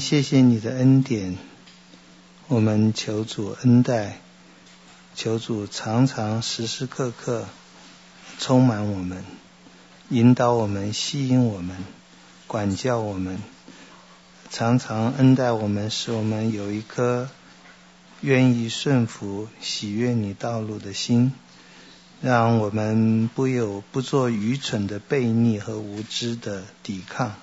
谢谢你的恩典，我们求主恩待，求主常常时时刻刻充满我们，引导我们，吸引我们，管教我们，常常恩待我们，使我们有一颗愿意顺服、喜悦你道路的心，让我们不有不做愚蠢的悖逆和无知的抵抗。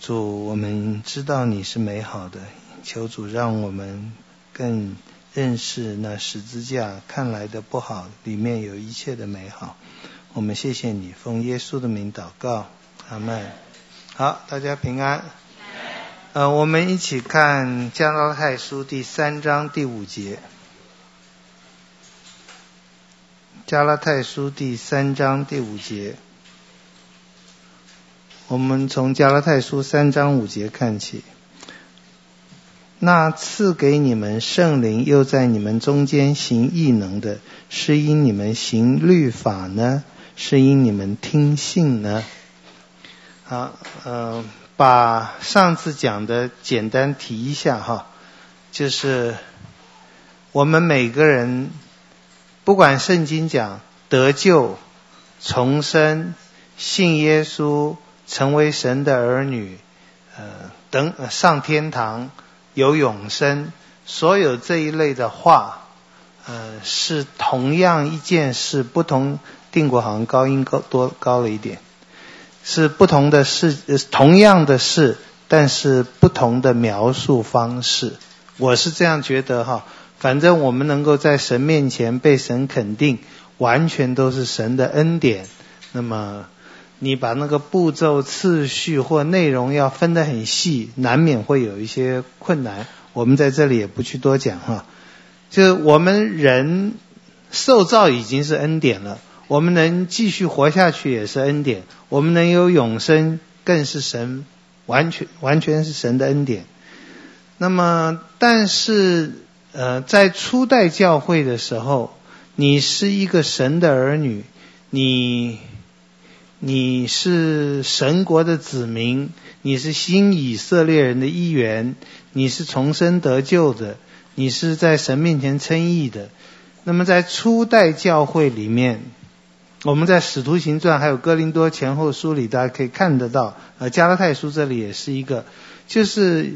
主，我们知道你是美好的，求主让我们更认识那十字架看来的不好，里面有一切的美好。我们谢谢你，奉耶稣的名祷告，阿门。好，大家平安。呃，我们一起看加拉太书第三章第五节。加拉太书第三章第五节。我们从加拉太书三章五节看起，那赐给你们圣灵，又在你们中间行异能的，是因你们行律法呢？是因你们听信呢？好，呃，把上次讲的简单提一下哈，就是我们每个人，不管圣经讲得救、重生、信耶稣。成为神的儿女，呃，等上天堂有永生，所有这一类的话，呃，是同样一件事，不同。定国好像高音高多高了一点，是不同的事，同样的事，但是不同的描述方式。我是这样觉得哈，反正我们能够在神面前被神肯定，完全都是神的恩典。那么。你把那个步骤、次序或内容要分得很细，难免会有一些困难。我们在这里也不去多讲哈。就是我们人受造已经是恩典了，我们能继续活下去也是恩典，我们能有永生更是神完全完全是神的恩典。那么，但是呃，在初代教会的时候，你是一个神的儿女，你。你是神国的子民，你是新以色列人的一员，你是重生得救的，你是在神面前称义的。那么在初代教会里面，我们在使徒行传还有哥林多前后书里，大家可以看得到。呃，加拉太书这里也是一个，就是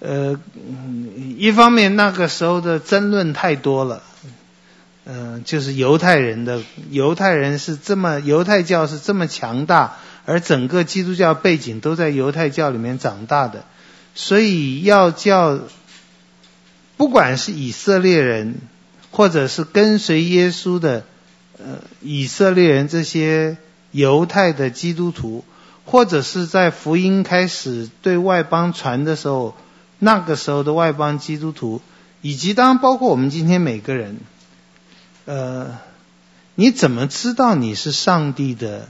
呃，一方面那个时候的争论太多了。嗯、就是犹太人的犹太人是这么犹太教是这么强大，而整个基督教背景都在犹太教里面长大的，所以要叫不管是以色列人，或者是跟随耶稣的呃以色列人这些犹太的基督徒，或者是在福音开始对外邦传的时候，那个时候的外邦基督徒，以及当然包括我们今天每个人。呃，你怎么知道你是上帝的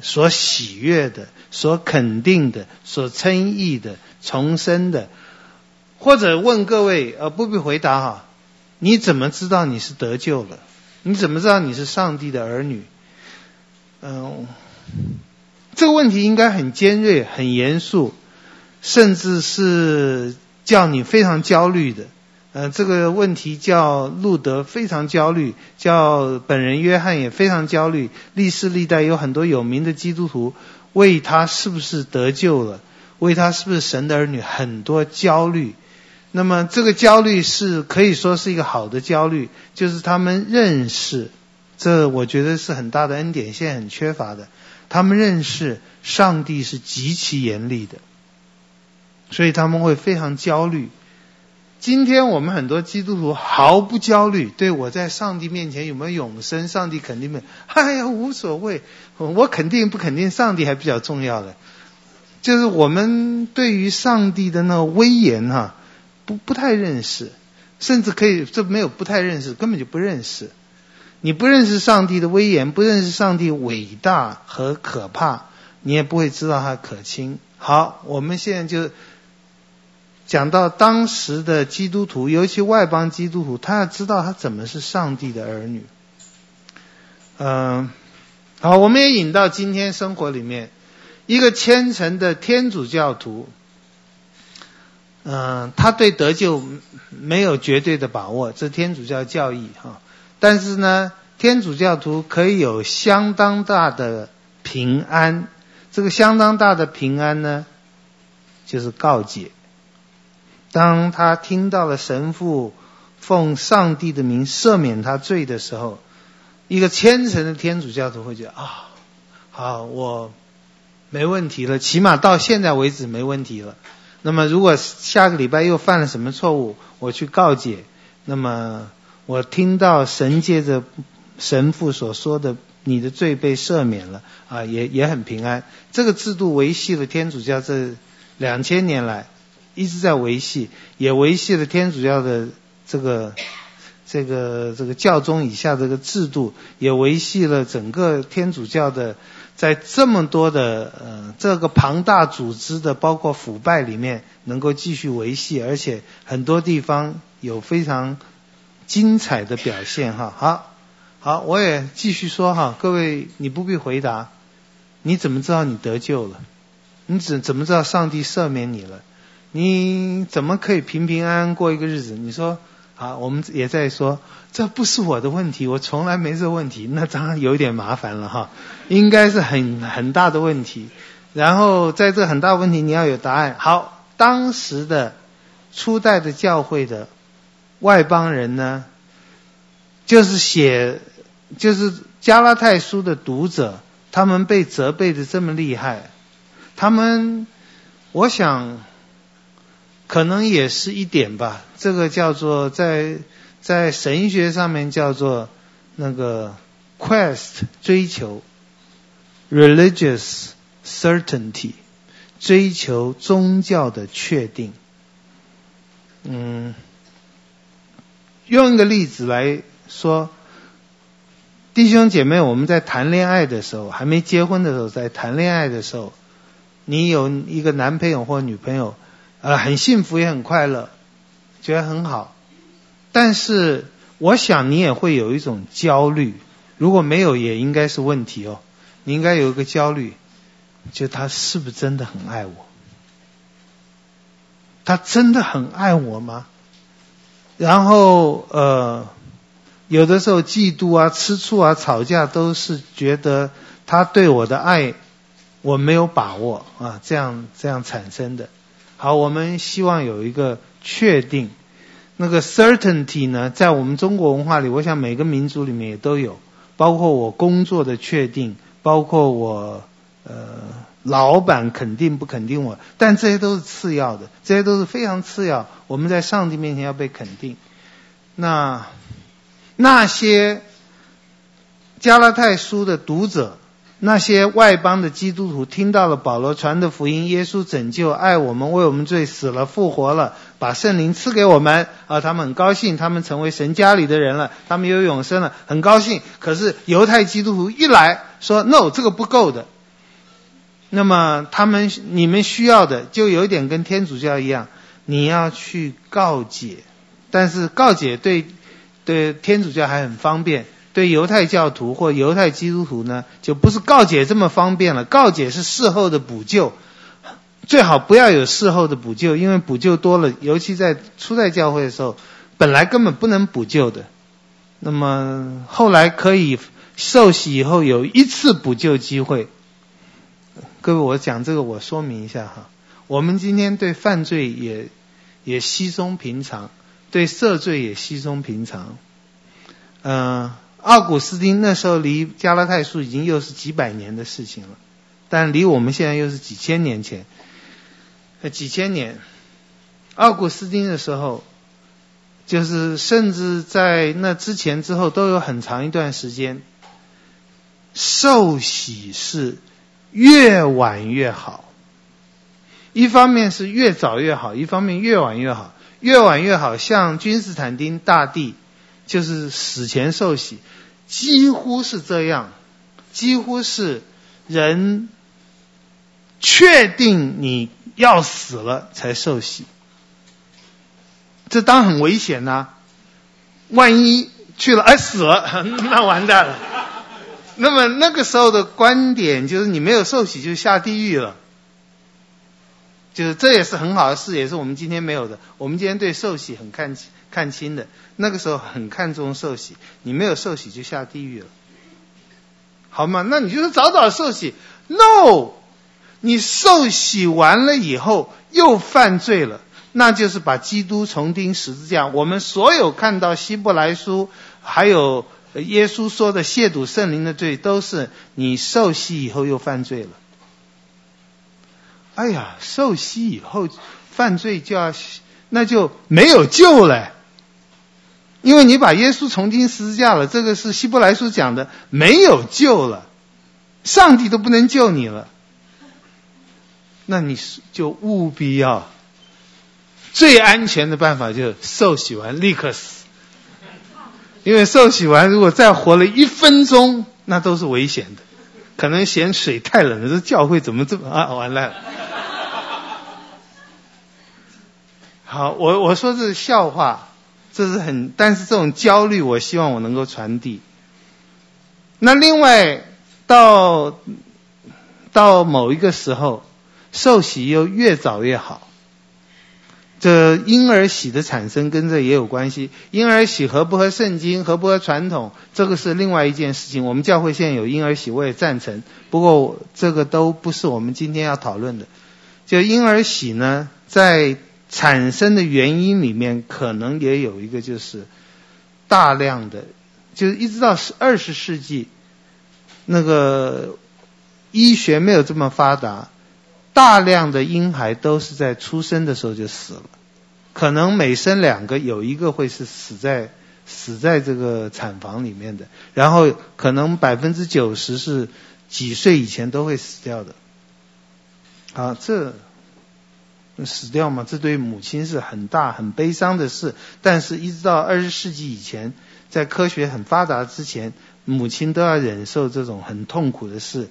所喜悦的、所肯定的、所称义的、重生的？或者问各位，呃，不必回答哈，你怎么知道你是得救了？你怎么知道你是上帝的儿女？嗯、这个问题应该很尖锐、很严肃，甚至是叫你非常焦虑的。呃，这个问题叫路德非常焦虑，叫本人约翰也非常焦虑。历世历代有很多有名的基督徒为他是不是得救了，为他是不是神的儿女很多焦虑。那么这个焦虑是可以说是一个好的焦虑，就是他们认识，这我觉得是很大的恩典，现在很缺乏的。他们认识上帝是极其严厉的，所以他们会非常焦虑。今天我们很多基督徒毫不焦虑，对我在上帝面前有没有永生，上帝肯定没有，哎呀无所谓，我肯定不肯定，上帝还比较重要的，就是我们对于上帝的那个威严哈、不不太认识，甚至可以这没有不太认识，根本就不认识，你不认识上帝的威严，不认识上帝伟大和可怕，你也不会知道他可亲。好，我们现在就。讲到当时的基督徒，尤其外邦基督徒，他要知道他怎么是上帝的儿女。嗯，好，我们也引到今天生活里面，一个虔诚的天主教徒，嗯，他对得救没有绝对的把握，这天主教教义哈。但是呢，天主教徒可以有相当大的平安。这个相当大的平安呢，就是告解。当他听到了神父奉上帝的名赦免他罪的时候，一个虔诚的天主教徒会觉得啊，好，我没问题了，起码到现在为止没问题了。那么如果下个礼拜又犯了什么错误，我去告解，那么我听到神借着神父所说的，你的罪被赦免了啊，也也很平安。这个制度维系了天主教这两千年来一直在维系，也维系了天主教的这个这个这个教宗以下这个制度，也维系了整个天主教的。在这么多的呃这个庞大组织的包括腐败里面，能够继续维系，而且很多地方有非常精彩的表现哈。好，好，我也继续说哈，各位你不必回答，你怎么知道你得救了？你怎怎么知道上帝赦免你了？你怎么可以平平安安过一个日子？你说。好，我们也在说，这不是我的问题，我从来没这问题，那当然有点麻烦了哈，应该是很很大的问题。然后在这很大问题，你要有答案。好，当时的初代的教会的外邦人呢，就是写，就是加拉太书的读者，他们被责备的这么厉害，他们，我想。可能也是一点吧，这个叫做在在神学上面叫做那个 quest 追求 religious certainty 追求宗教的确定。嗯，用一个例子来说，弟兄姐妹，我们在谈恋爱的时候，还没结婚的时候，在谈恋爱的时候，你有一个男朋友或女朋友。呃，很幸福也很快乐，觉得很好，但是我想你也会有一种焦虑，如果没有也应该是问题哦。你应该有一个焦虑，就他是不是真的很爱我？他真的很爱我吗？然后呃，有的时候嫉妒啊、吃醋啊、吵架，都是觉得他对我的爱我没有把握啊，这样这样产生的。好，我们希望有一个确定，那个 certainty 呢，在我们中国文化里，我想每个民族里面也都有，包括我工作的确定，包括我呃老板肯定不肯定我，但这些都是次要的，这些都是非常次要。我们在上帝面前要被肯定。那那些加拉太书的读者。那些外邦的基督徒听到了保罗传的福音，耶稣拯救、爱我们、为我们罪死了、复活了，把圣灵赐给我们，啊，他们很高兴，他们成为神家里的人了，他们有永生了，很高兴。可是犹太基督徒一来说，no，这个不够的。那么他们你们需要的就有点跟天主教一样，你要去告解，但是告解对对天主教还很方便。对犹太教徒或犹太基督徒呢，就不是告解这么方便了。告解是事后的补救，最好不要有事后的补救，因为补救多了，尤其在初代教会的时候，本来根本不能补救的。那么后来可以受洗以后有一次补救机会。各位，我讲这个，我说明一下哈。我们今天对犯罪也也稀松平常，对赦罪也稀松平常，嗯、奥古斯丁那时候离加拉太书已经又是几百年的事情了，但离我们现在又是几千年前，呃，几千年。奥古斯丁的时候，就是甚至在那之前之后都有很长一段时间，受洗是越晚越好。一方面是越早越好，一方面越晚越好，越晚越好。像君士坦丁大帝。就是死前受洗，几乎是这样，几乎是人确定你要死了才受洗，这当然很危险呐、万一去了哎死了，那完蛋了。那么那个时候的观点就是你没有受洗就下地狱了，就是这也是很好的事，也是我们今天没有的。我们今天对受洗很看看轻的，那个时候很看重受洗，你没有受洗就下地狱了，好吗？那你就是早早受洗。No，你受洗完了以后又犯罪了，那就是把基督重钉十字架。我们所有看到希伯来书，还有耶稣说的亵渎圣灵的罪，都是你受洗以后又犯罪了。哎呀，受洗以后犯罪就要，那就没有救了，因为你把耶稣重钉十字架了，这个是希伯来书讲的，没有救了，上帝都不能救你了，那你就务必要最安全的办法就是受洗完立刻死，因为受洗完如果再活了一分钟，那都是危险的。可能嫌水太冷了，这教会怎么这么啊？完了。好，我我说这是笑话，这是很，但是这种焦虑，我希望我能够传递。那另外，到到某一个时候，受洗又越早越好。这婴儿洗的产生跟这也有关系。婴儿洗合不合圣经，合不合传统，这个是另外一件事情。我们教会现在有婴儿洗，我也赞成。不过这个都不是我们今天要讨论的。就婴儿洗呢，在产生的原因里面，可能也有一个就是大量的，就是一直到二十世纪，那个医学没有这么发达。大量的婴孩都是在出生的时候就死了，可能每生两个有一个会是死在死在这个产房里面的，然后可能百分之九十是几岁以前都会死掉的。啊，这死掉嘛，这对母亲是很大很悲伤的事。但是，一直到二十世纪以前，在科学很发达之前，母亲都要忍受这种很痛苦的事。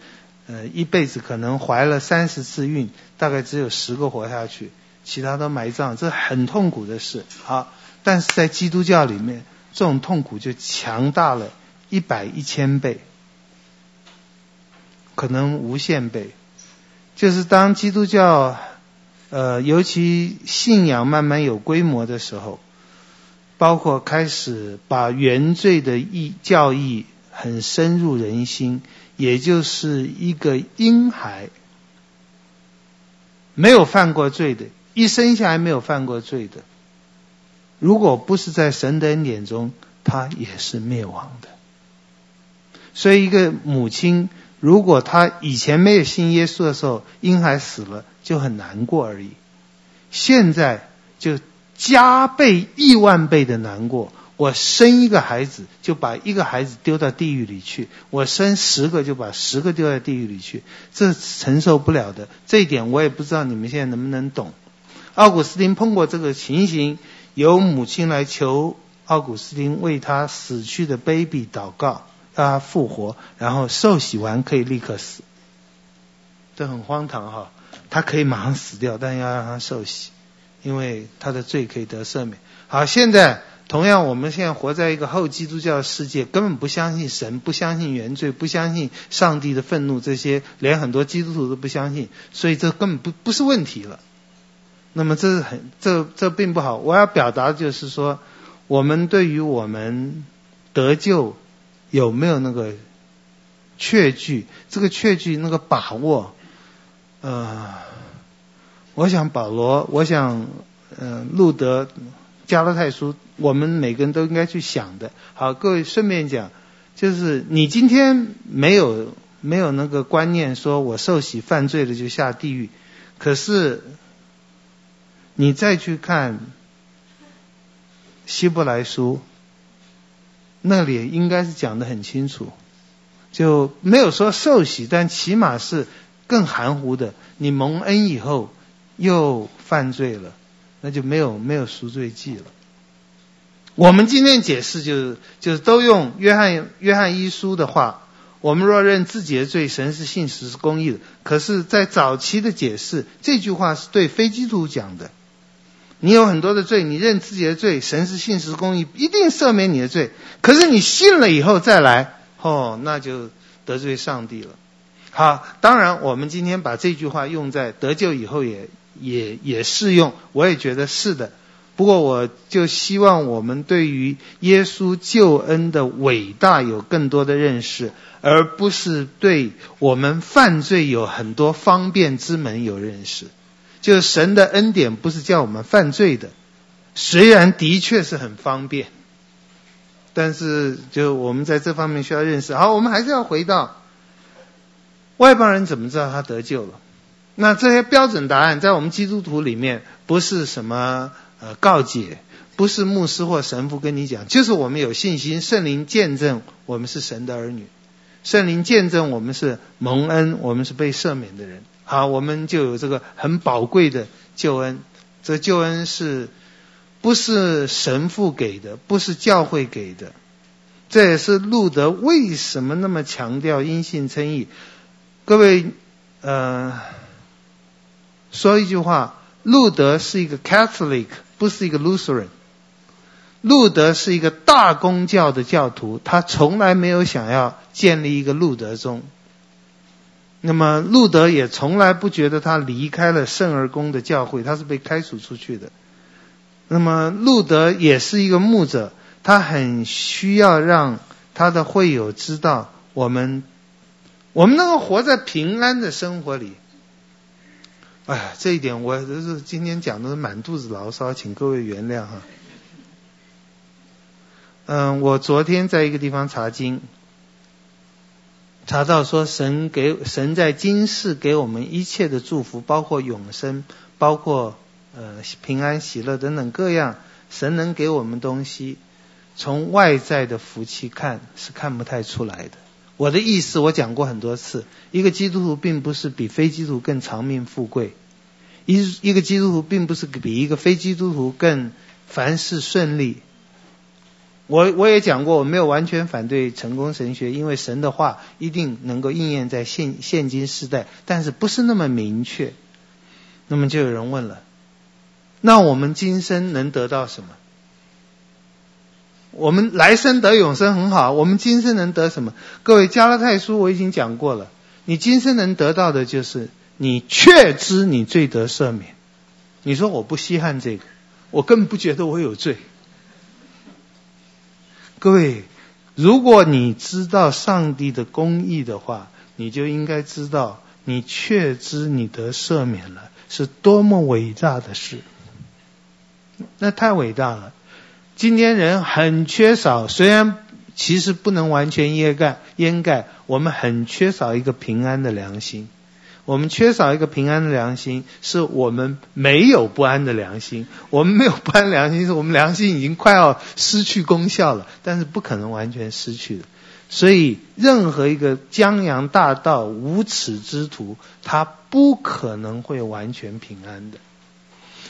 呃，一辈子可能怀了三十次孕，大概只有十个活下去，其他都埋葬，这很痛苦的事。好，但是在基督教里面，这种痛苦就强大了一百一千倍，可能无限倍。就是当基督教，呃，尤其信仰慢慢有规模的时候，包括开始把原罪的义教义很深入人心。也就是一个婴孩，没有犯过罪的，一生下来没有犯过罪的，如果不是在神的恩典中，他也是灭亡的。所以，一个母亲如果她以前没有信耶稣的时候，婴孩死了就很难过而已，现在就加倍亿万倍的难过。我生一个孩子，就把一个孩子丢到地狱里去；我生十个，就把十个丢到地狱里去。这承受不了的，这一点我也不知道你们现在能不能懂。奥古斯丁碰过这个情形，有母亲来求奥古斯丁为他死去的 baby 祷告，让他复活，然后受洗完可以立刻死。这很荒唐哈，他可以马上死掉，但要让他受洗，因为他的罪可以得赦免。好，现在。同样，我们现在活在一个后基督教世界，根本不相信神，不相信原罪，不相信上帝的愤怒，这些连很多基督徒都不相信，所以这根本不不是问题了。那么这是很这这并不好。我要表达的就是说，我们对于我们得救有没有那个确据？这个确据那个把握，呃，我想保罗，我想呃路德。加拉太书，我们每个人都应该去想的。好，各位顺便讲，就是你今天没有没有那个观念，说我受洗犯罪了就下地狱。可是你再去看希伯来书，那里应该是讲的很清楚，就没有说受洗，但起码是更含糊的。你蒙恩以后又犯罪了。那就没有没有赎罪祭了。我们今天解释就是就是都用约翰约翰一书的话，我们若认自己的罪，神是信实是公义的。可是，在早期的解释，这句话是对非基督徒讲的。你有很多的罪，你认自己的罪，神是信实公义，一定赦免你的罪。可是你信了以后再来，哦，那就得罪上帝了。好，当然我们今天把这句话用在得救以后也。也也适用，我也觉得是的。不过我就希望我们对于耶稣救恩的伟大有更多的认识，而不是对我们犯罪有很多方便之门有认识。就是神的恩典不是叫我们犯罪的，虽然的确是很方便，但是就我们在这方面需要认识。好，我们还是要回到外邦人怎么知道他得救了？那这些标准答案在我们基督徒里面不是什么。呃，告解不是牧师或神父跟你讲，就是我们有信心，圣灵见证我们是神的儿女，圣灵见证我们是蒙恩，我们是被赦免的人。好，我们就有这个很宝贵的救恩。这救恩是不是神父给的？不是教会给的？这也是路德为什么那么强调因信称义。各位，呃，说一句话，路德是一个 Catholic。不是一个 Lutheran，路德是一个大公教的教徒，他从来没有想要建立一个路德宗。那么路德也从来不觉得他离开了圣而公的教会，他是被开除出去的。那么路德也是一个牧者，他很需要让他的会友知道，我们我们能够活在平安的生活里。哎，这一点我就是今天讲的是满肚子牢骚，请各位原谅哈。嗯，我昨天在一个地方查经，查到说神给神在今世给我们一切的祝福，包括永生，包括呃平安喜乐等等各样，神能给我们东西，从外在的福气看是看不太出来的。我的意思，我讲过很多次，一个基督徒并不是比非基督徒更长命富贵，一一个基督徒并不是比一个非基督徒更凡事顺利。我我也讲过，我没有完全反对成功神学，因为神的话一定能够应验在现现今时代，但是不是那么明确。那么就有人问了，那我们今生能得到什么？我们来生得永生很好，我们今生能得什么？各位，加拉太书我已经讲过了，你今生能得到的就是你确知你罪得赦免。你说我不稀罕这个，我根本不觉得我有罪。各位，如果你知道上帝的公义的话，你就应该知道你确知你得赦免了，是多么伟大的事。那太伟大了。今天人很缺少，虽然其实不能完全掩盖掩盖，我们很缺少一个平安的良心。我们缺少一个平安的良心，是我们没有不安的良心。我们没有不安良心，是我们良心已经快要失去功效了，但是不可能完全失去的。所以，任何一个江洋大盗、无耻之徒，他不可能会完全平安的。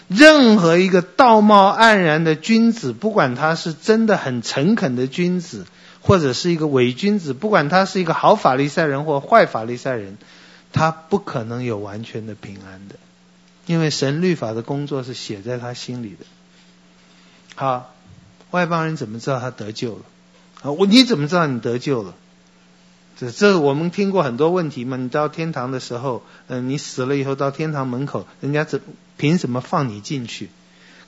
任何一个道貌岸然的君子，不管他是真的很诚恳的君子，或者是一个伪君子，不管他是一个好法利赛人或坏法利赛人，他不可能有完全的平安的，因为神律法的工作是写在他心里的。好，外邦人怎么知道他得救了？啊，我你怎么知道你得救了？这这我们听过很多问题嘛。你到天堂的时候，嗯，你死了以后到天堂门口，人家怎凭什么放你进去？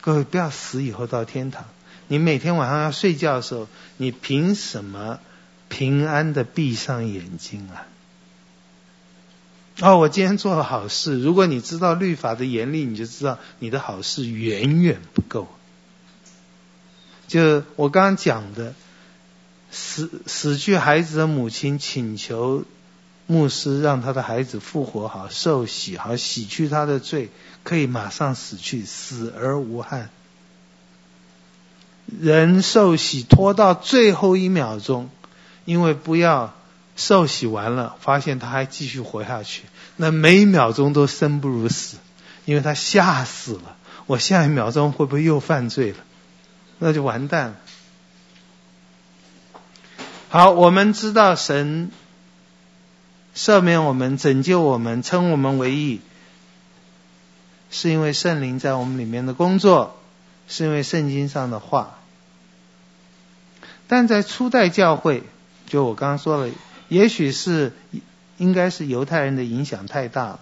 各位不要死以后到天堂。你每天晚上要睡觉的时候，你凭什么平安的闭上眼睛啊？哦，我今天做了好事。如果你知道律法的严厉，你就知道你的好事远远不够。就我刚刚讲的。死死去孩子的母亲请求牧师让他的孩子复活，好受洗，好洗去他的罪，可以马上死去，死而无憾。人受洗拖到最后一秒钟，因为不要受洗完了，发现他还继续活下去，那每一秒钟都生不如死，因为他吓死了。我下一秒钟会不会又犯罪了？那就完蛋了。好，我们知道神赦免我们、拯救我们、称我们为义，是因为圣灵在我们里面的工作，是因为圣经上的话。但在初代教会，就我刚刚说了，也许是应该是犹太人的影响太大了。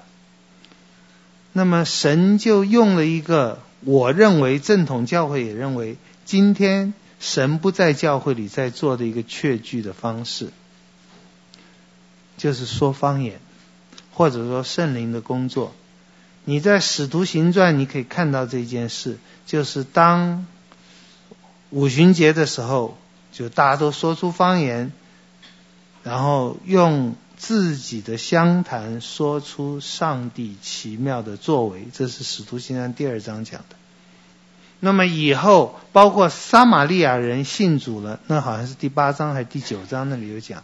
那么神就用了一个我认为正统教会也认为，今天神不在教会里在做的一个确据的方式，就是说方言，或者说圣灵的工作。你在使徒行传你可以看到这件事，就是当五旬节的时候，就大家都说出方言，然后用自己的乡谈说出上帝奇妙的作为，这是使徒行传第二章讲的。那么以后包括撒玛利亚人信主了，那好像是第八章还是第九章那里有讲，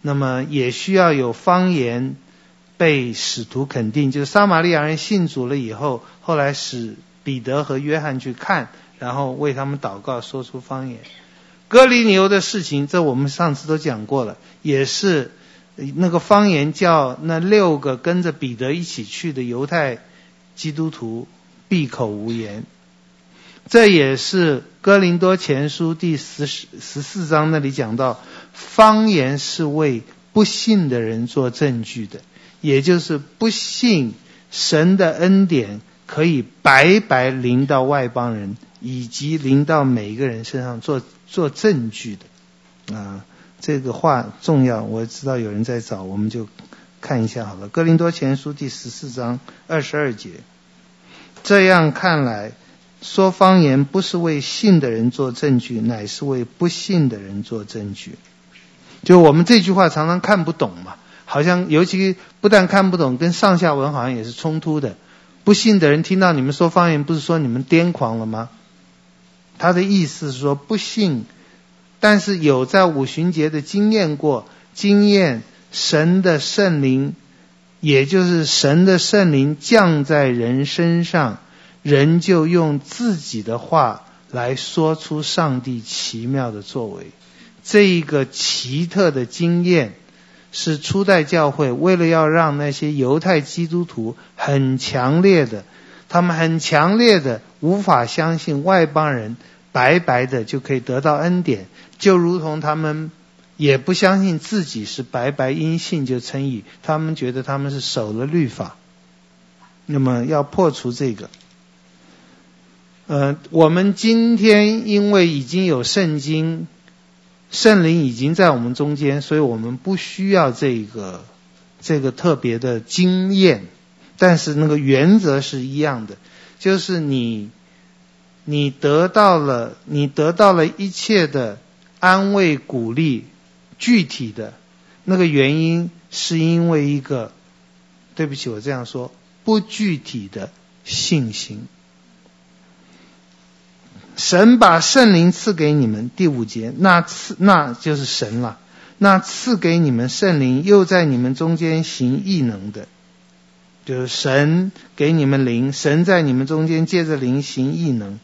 那么也需要有方言。被使徒肯定，就是撒玛利亚人信主了以后，后来使彼得和约翰去看，然后为他们祷告，说出方言。哥尼流的事情，这我们上次都讲过了，也是那个方言叫那六个跟着彼得一起去的犹太基督徒闭口无言。这也是哥林多前书第十十四章那里讲到，方言是为不信的人做证据的。也就是不信神的恩典可以白白临到外邦人，以及临到每一个人身上做做证据的啊，这个话重要。我知道有人在找，我们就看一下好了。哥林多前书第十四章二十二节，这样看来，说方言不是为信的人做证据，乃是为不信的人做证据。就我们这句话常常看不懂嘛。好像尤其不但看不懂，跟上下文好像也是冲突的。不信的人听到你们说方言，不是说你们癫狂了吗？他的意思是说不信，但是有在五旬节的经验过，经验神的圣灵，也就是神的圣灵降在人身上，人就用自己的话来说出上帝奇妙的作为，这一个奇特的经验。是初代教会为了要让那些犹太基督徒很强烈的，他们很强烈的无法相信外邦人白白的就可以得到恩典，就如同他们也不相信自己是白白因信就称义，他们觉得他们是守了律法。那么要破除这个，呃，我们今天因为已经有圣经。圣灵已经在我们中间，所以我们不需要这个这个特别的经验，但是那个原则是一样的，就是你你得到了你得到了一切的安慰鼓励，具体的那个原因是因为一个，对不起，我这样说，不具体的信心。神把圣灵赐给你们，第五节，那赐那就是神了。那赐给你们圣灵，又在你们中间行异能的，就是神给你们灵，神在你们中间借着灵行异能，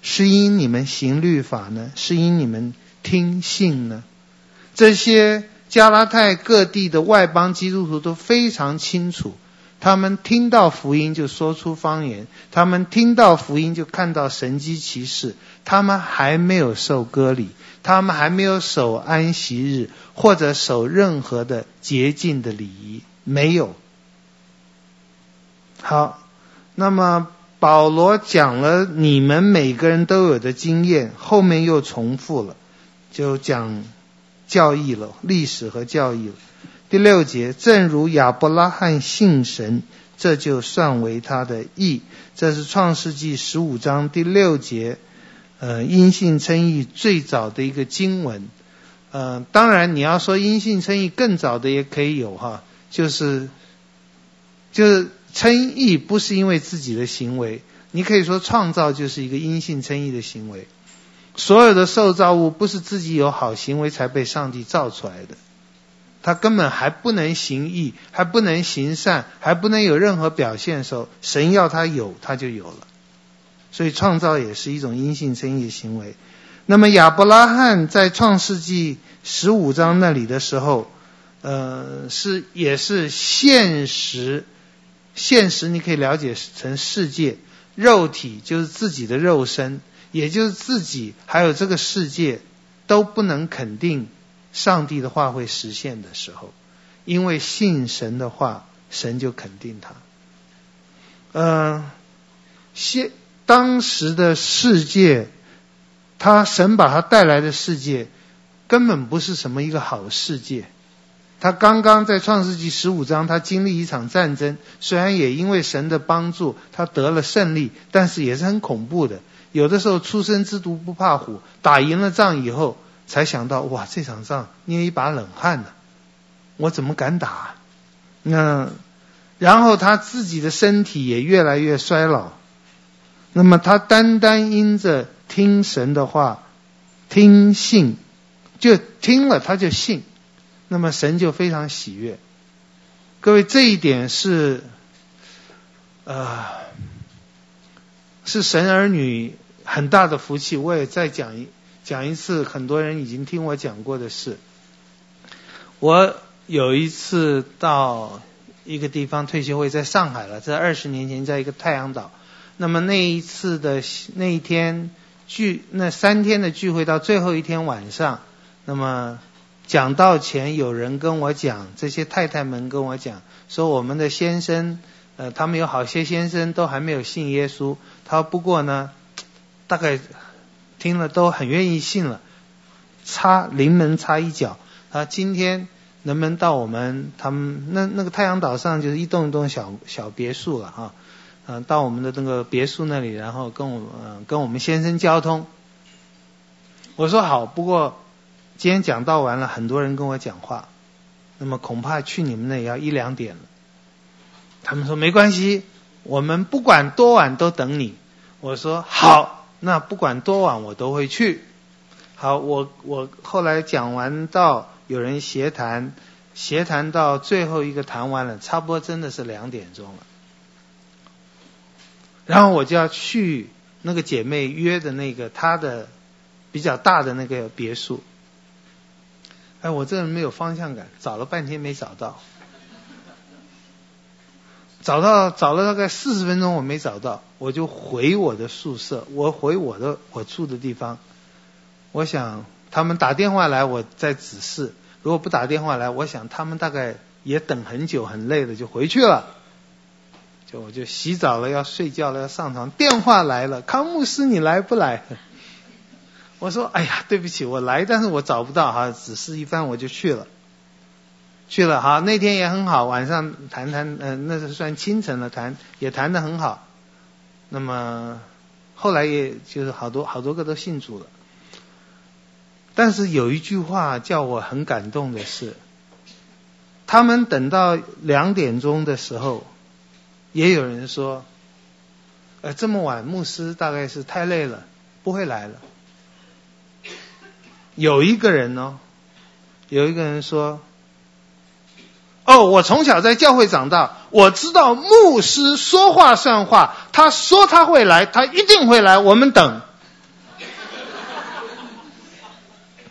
是因你们行律法呢？是因你们听信呢？这些加拉太各地的外邦基督徒都非常清楚。他们听到福音就说出方言，他们听到福音就看到神迹奇事。他们还没有受割礼，他们还没有守安息日或者守任何的洁净的礼仪，没有。好，那么保罗讲了你们每个人都有的经验，后面又重复了，就讲教义了，历史和教义了。第六节，正如亚伯拉罕信神，这就算为他的义。这是创世纪十五章第六节，呃，因信称义最早的一个经文。呃，当然你要说因信称义更早的也可以有哈，就是就是称义不是因为自己的行为，你可以说创造就是一个因信称义的行为。所有的受造物不是自己有好行为才被上帝造出来的。他根本还不能行义，还不能行善，还不能有任何表现的时候，神要他有，他就有了。所以创造也是一种因信称义的行为。那么亚伯拉罕在创世纪十五章那里的时候，呃，是也是现实，现实你可以了解成世界，肉体就是自己的肉身，也就是自己还有这个世界都不能肯定。上帝的话会实现的时候，因为信神的话，神就肯定他。呃，现当时的世界，他神把他带来的世界，根本不是什么一个好世界。他刚刚在创世纪十五章，他经历一场战争，虽然也因为神的帮助，他得了胜利，但是也是很恐怖的。有的时候初生之犊不怕虎，打赢了仗以后，才想到哇，这场仗捏一把冷汗呢，我怎么敢打？那然后他自己的身体也越来越衰老，那么他单单因着听神的话，听信，就听了他就信。那么神就非常喜悦，各位，这一点是，呃，是神儿女很大的福气。我也再讲一讲一次，很多人已经听我讲过的事。我有一次到一个地方退休会，在上海了，在二十年前，在一个太阳岛。那么那一次的那一天聚，那三天的聚会到最后一天晚上，那么。讲到前有人跟我讲，这些太太们跟我讲，说我们的先生，呃，他们有好些先生都还没有信耶稣。他不过呢，大概听了都很愿意信了，插临门插一脚。他今天能不能到我们他们那那个太阳岛上，就是一栋一栋小小别墅了哈，嗯、到我们的那个别墅那里，然后跟我们、呃、跟我们先生交通。我说好，不过。今天讲到完了，很多人跟我讲话，那么恐怕去你们那也要一两点了。他们说没关系，我们不管多晚都等你。我说好，那不管多晚我都会去。好，我我后来讲完到，有人协谈，协谈到最后一个谈完了，差不多真的是两点钟了。然后我就要去那个姐妹约的那个她的比较大的那个别墅。哎，我这人没有方向感，找了半天没找到，找到找了大概四十分钟，我没找到，我就回我的宿舍，我回我的我住的地方。我想他们打电话来，我再指示；如果不打电话来，我想他们大概也等很久，很累了，就回去了。就我就洗澡了，要睡觉了，要上床，电话来了，康牧师，你来不来？我说：“哎呀，对不起，我来，但是我找不到哈，指示一番我就去了，去了哈。那天也很好，晚上谈谈，嗯、那是算清晨了，谈也谈得很好。那么后来也就是好多好多个都信主了。但是有一句话叫我很感动的是，他们等到两点钟的时候，也有人说，呃，这么晚，牧师大概是太累了，不会来了。”有一个人呢、哦，有一个人说：“哦，我从小在教会长大，我知道牧师说话算话，他说他会来，他一定会来，我们等。”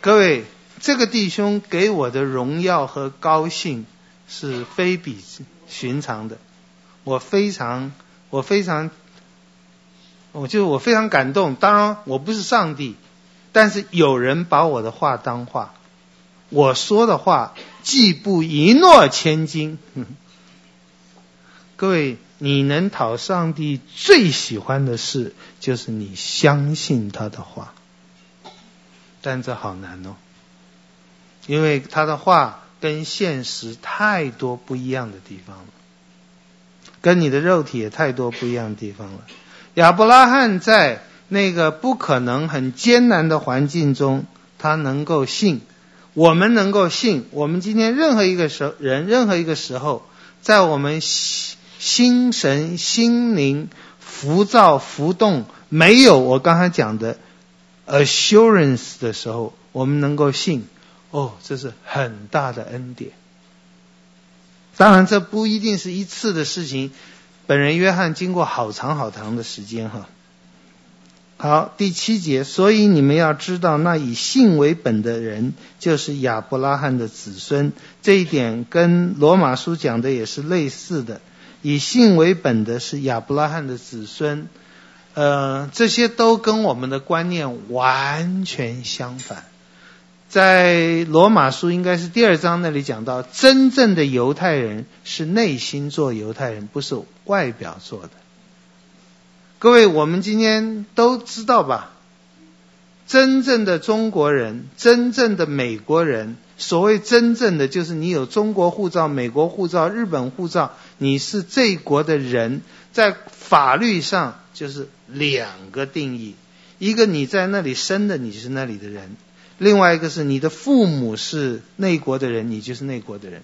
各位，这个弟兄给我的荣耀和高兴是非比寻常的，我非常，我非常，我就我非常感动。当然，我不是上帝。但是有人把我的话当话，我说的话既不一诺千金。各位，你能讨上帝最喜欢的事，就是你相信他的话。但这好难哦，因为他的话跟现实太多不一样的地方了，跟你的肉体也太多不一样的地方了。亚伯拉罕在。那个不可能很艰难的环境中，他能够信，我们能够信。我们今天任何一个时人，任何一个时候，在我们心神心灵浮躁浮动，没有我刚才讲的 assurance 的时候，我们能够信。哦，这是很大的恩典。当然，这不一定是一次的事情。本人约翰经过好长好长的时间哈。好，第七节，所以你们要知道，那以信为本的人，就是亚伯拉罕的子孙。这一点跟罗马书讲的也是类似的。以信为本的是亚伯拉罕的子孙，呃，这些都跟我们的观念完全相反。在罗马书应该是第二章那里讲到，真正的犹太人是内心做犹太人，不是外表做的。各位，我们今天都知道吧？真正的中国人，真正的美国人，所谓真正的就是你有中国护照、美国护照、日本护照，你是这国的人，在法律上就是两个定义：一个你在那里生的，你就是那里的人；另外一个是你的父母是那国的人，你就是那国的人。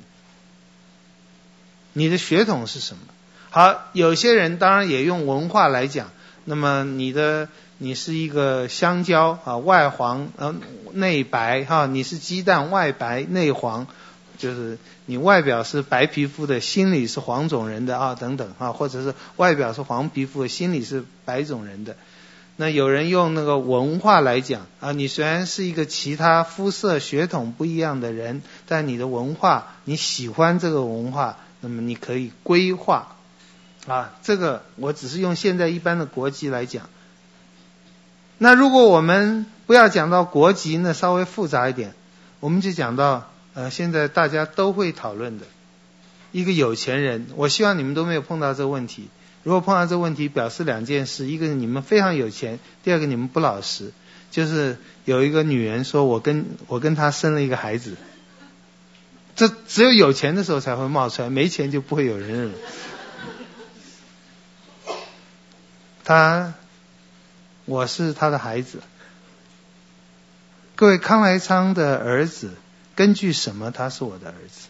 你的血统是什么？好，有些人当然也用文化来讲。那么你的你是一个香蕉啊，外黄呃内白哈，你是鸡蛋外白内黄，就是你外表是白皮肤的，心里是黄种人的啊等等啊，或者是外表是黄皮肤，心里是白种人的。那有人用那个文化来讲啊，你虽然是一个其他肤色血统不一样的人，但你的文化你喜欢这个文化。那么你可以规划啊，这个我只是用现在一般的国籍来讲。那如果我们不要讲到国籍，那稍微复杂一点，我们就讲到呃，现在大家都会讨论的一个有钱人。我希望你们都没有碰到这个问题。如果碰到这个问题，表示两件事：一个你们非常有钱，第二个你们不老实。就是有一个女人说，我跟我跟她生了一个孩子。这只有有钱的时候才会冒出来，没钱就不会有人认。他，我是他的孩子。各位，康来昌的儿子，根据什么他是我的儿子？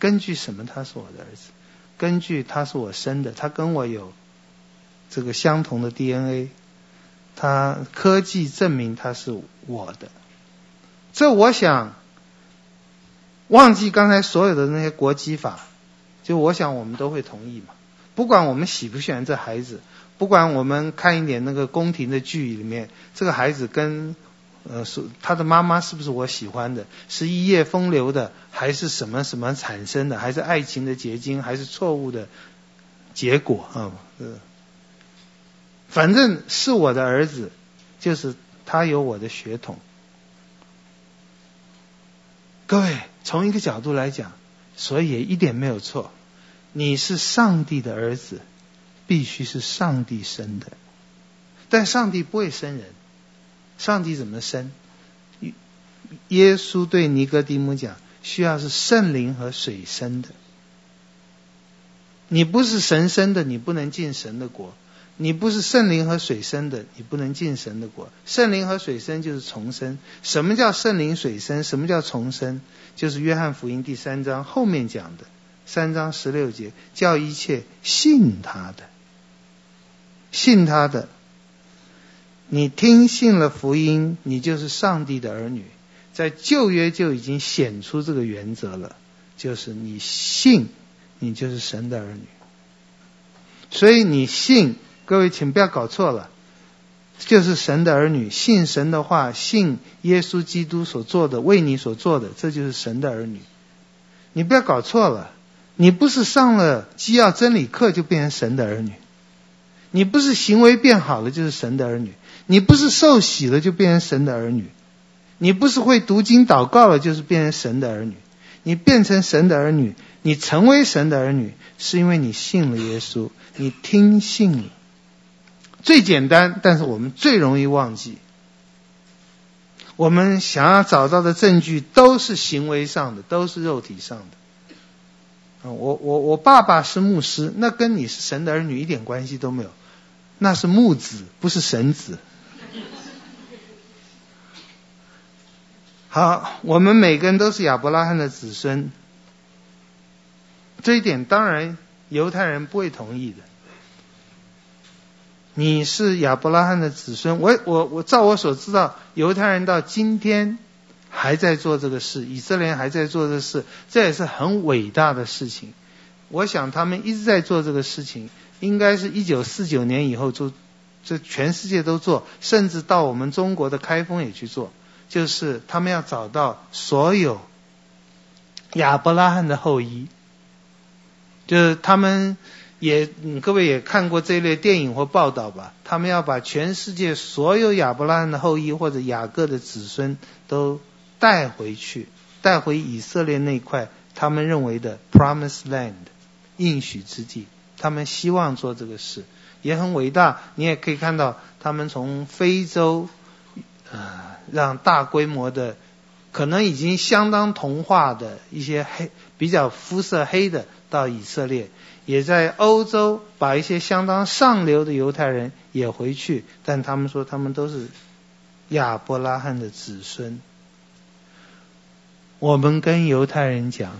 根据什么他是我的儿子？根据他是我生的，他跟我有这个相同的 DNA，他科技证明他是我的。这我想。忘记刚才所有的那些国籍法，就我想我们都会同意嘛。不管我们喜不喜欢这孩子，不管我们看一点那个宫廷的剧里面，这个孩子跟呃是他的妈妈是不是我喜欢的，是一夜风流的，还是什么什么产生的，还是爱情的结晶，还是错误的结果啊？呃，反正是我的儿子，就是他有我的血统。各位。从一个角度来讲，所以也一点没有错。你是上帝的儿子，必须是上帝生的。但上帝不会生人，上帝怎么生？耶稣对尼哥底母讲，需要是圣灵和水生的。你不是神生的，你不能进神的国。你不是圣灵和水生的，你不能进神的国。圣灵和水生就是重生。什么叫圣灵水生？什么叫重生？就是约翰福音第三章后面讲的，三章十六节，叫一切信他的，信他的。你听信了福音，你就是上帝的儿女。在旧约就已经显出这个原则了，就是你信，你就是神的儿女。所以你信。各位，请不要搞错了，就是神的儿女，信神的话，信耶稣基督所做的，为你所做的，这就是神的儿女。你不要搞错了，你不是上了基要真理课就变成神的儿女，你不是行为变好了就是神的儿女，你不是受洗了就变成神的儿女，你不是会读经祷告了就是变成神的儿女，你变成神的儿女，你成为神的儿女，是因为你信了耶稣，你听信了。最简单，但是我们最容易忘记。我们想要找到的证据都是行为上的，都是肉体上的。我我我爸爸是牧师，那跟你是神的儿女一点关系都没有，那是木子，不是神子。好，我们每个人都是亚伯拉罕的子孙，这一点当然犹太人不会同意的。你是亚伯拉罕的子孙，我我我照我所知道，犹太人到今天还在做这个事，以色列人还在做这事，这也是很伟大的事情。我想他们一直在做这个事情，应该是一九四九年以后做，这全世界都做，甚至到我们中国的开封也去做，就是他们要找到所有亚伯拉罕的后裔，就是他们。也，各位也看过这类电影或报道吧？他们要把全世界所有亚伯拉罕的后裔或者雅各的子孙都带回去，带回以色列那块他们认为的 Promised Land 应许之地。他们希望做这个事，也很伟大。你也可以看到，他们从非洲，呃，让大规模的，可能已经相当同化的一些黑，比较肤色黑的到以色列，也在欧洲把一些相当上流的犹太人也回去，但他们说他们都是亚伯拉罕的子孙。我们跟犹太人讲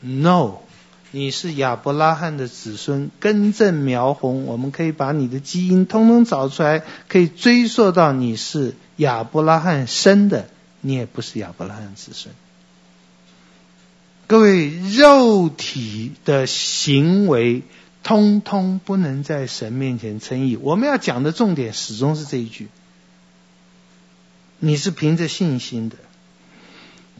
，No，你是亚伯拉罕的子孙，根正苗红，我们可以把你的基因通通找出来，可以追溯到你是亚伯拉罕生的，你也不是亚伯拉罕子孙。各位，肉体的行为通通不能在神面前称义。我们要讲的重点始终是这一句：你是凭着信心的。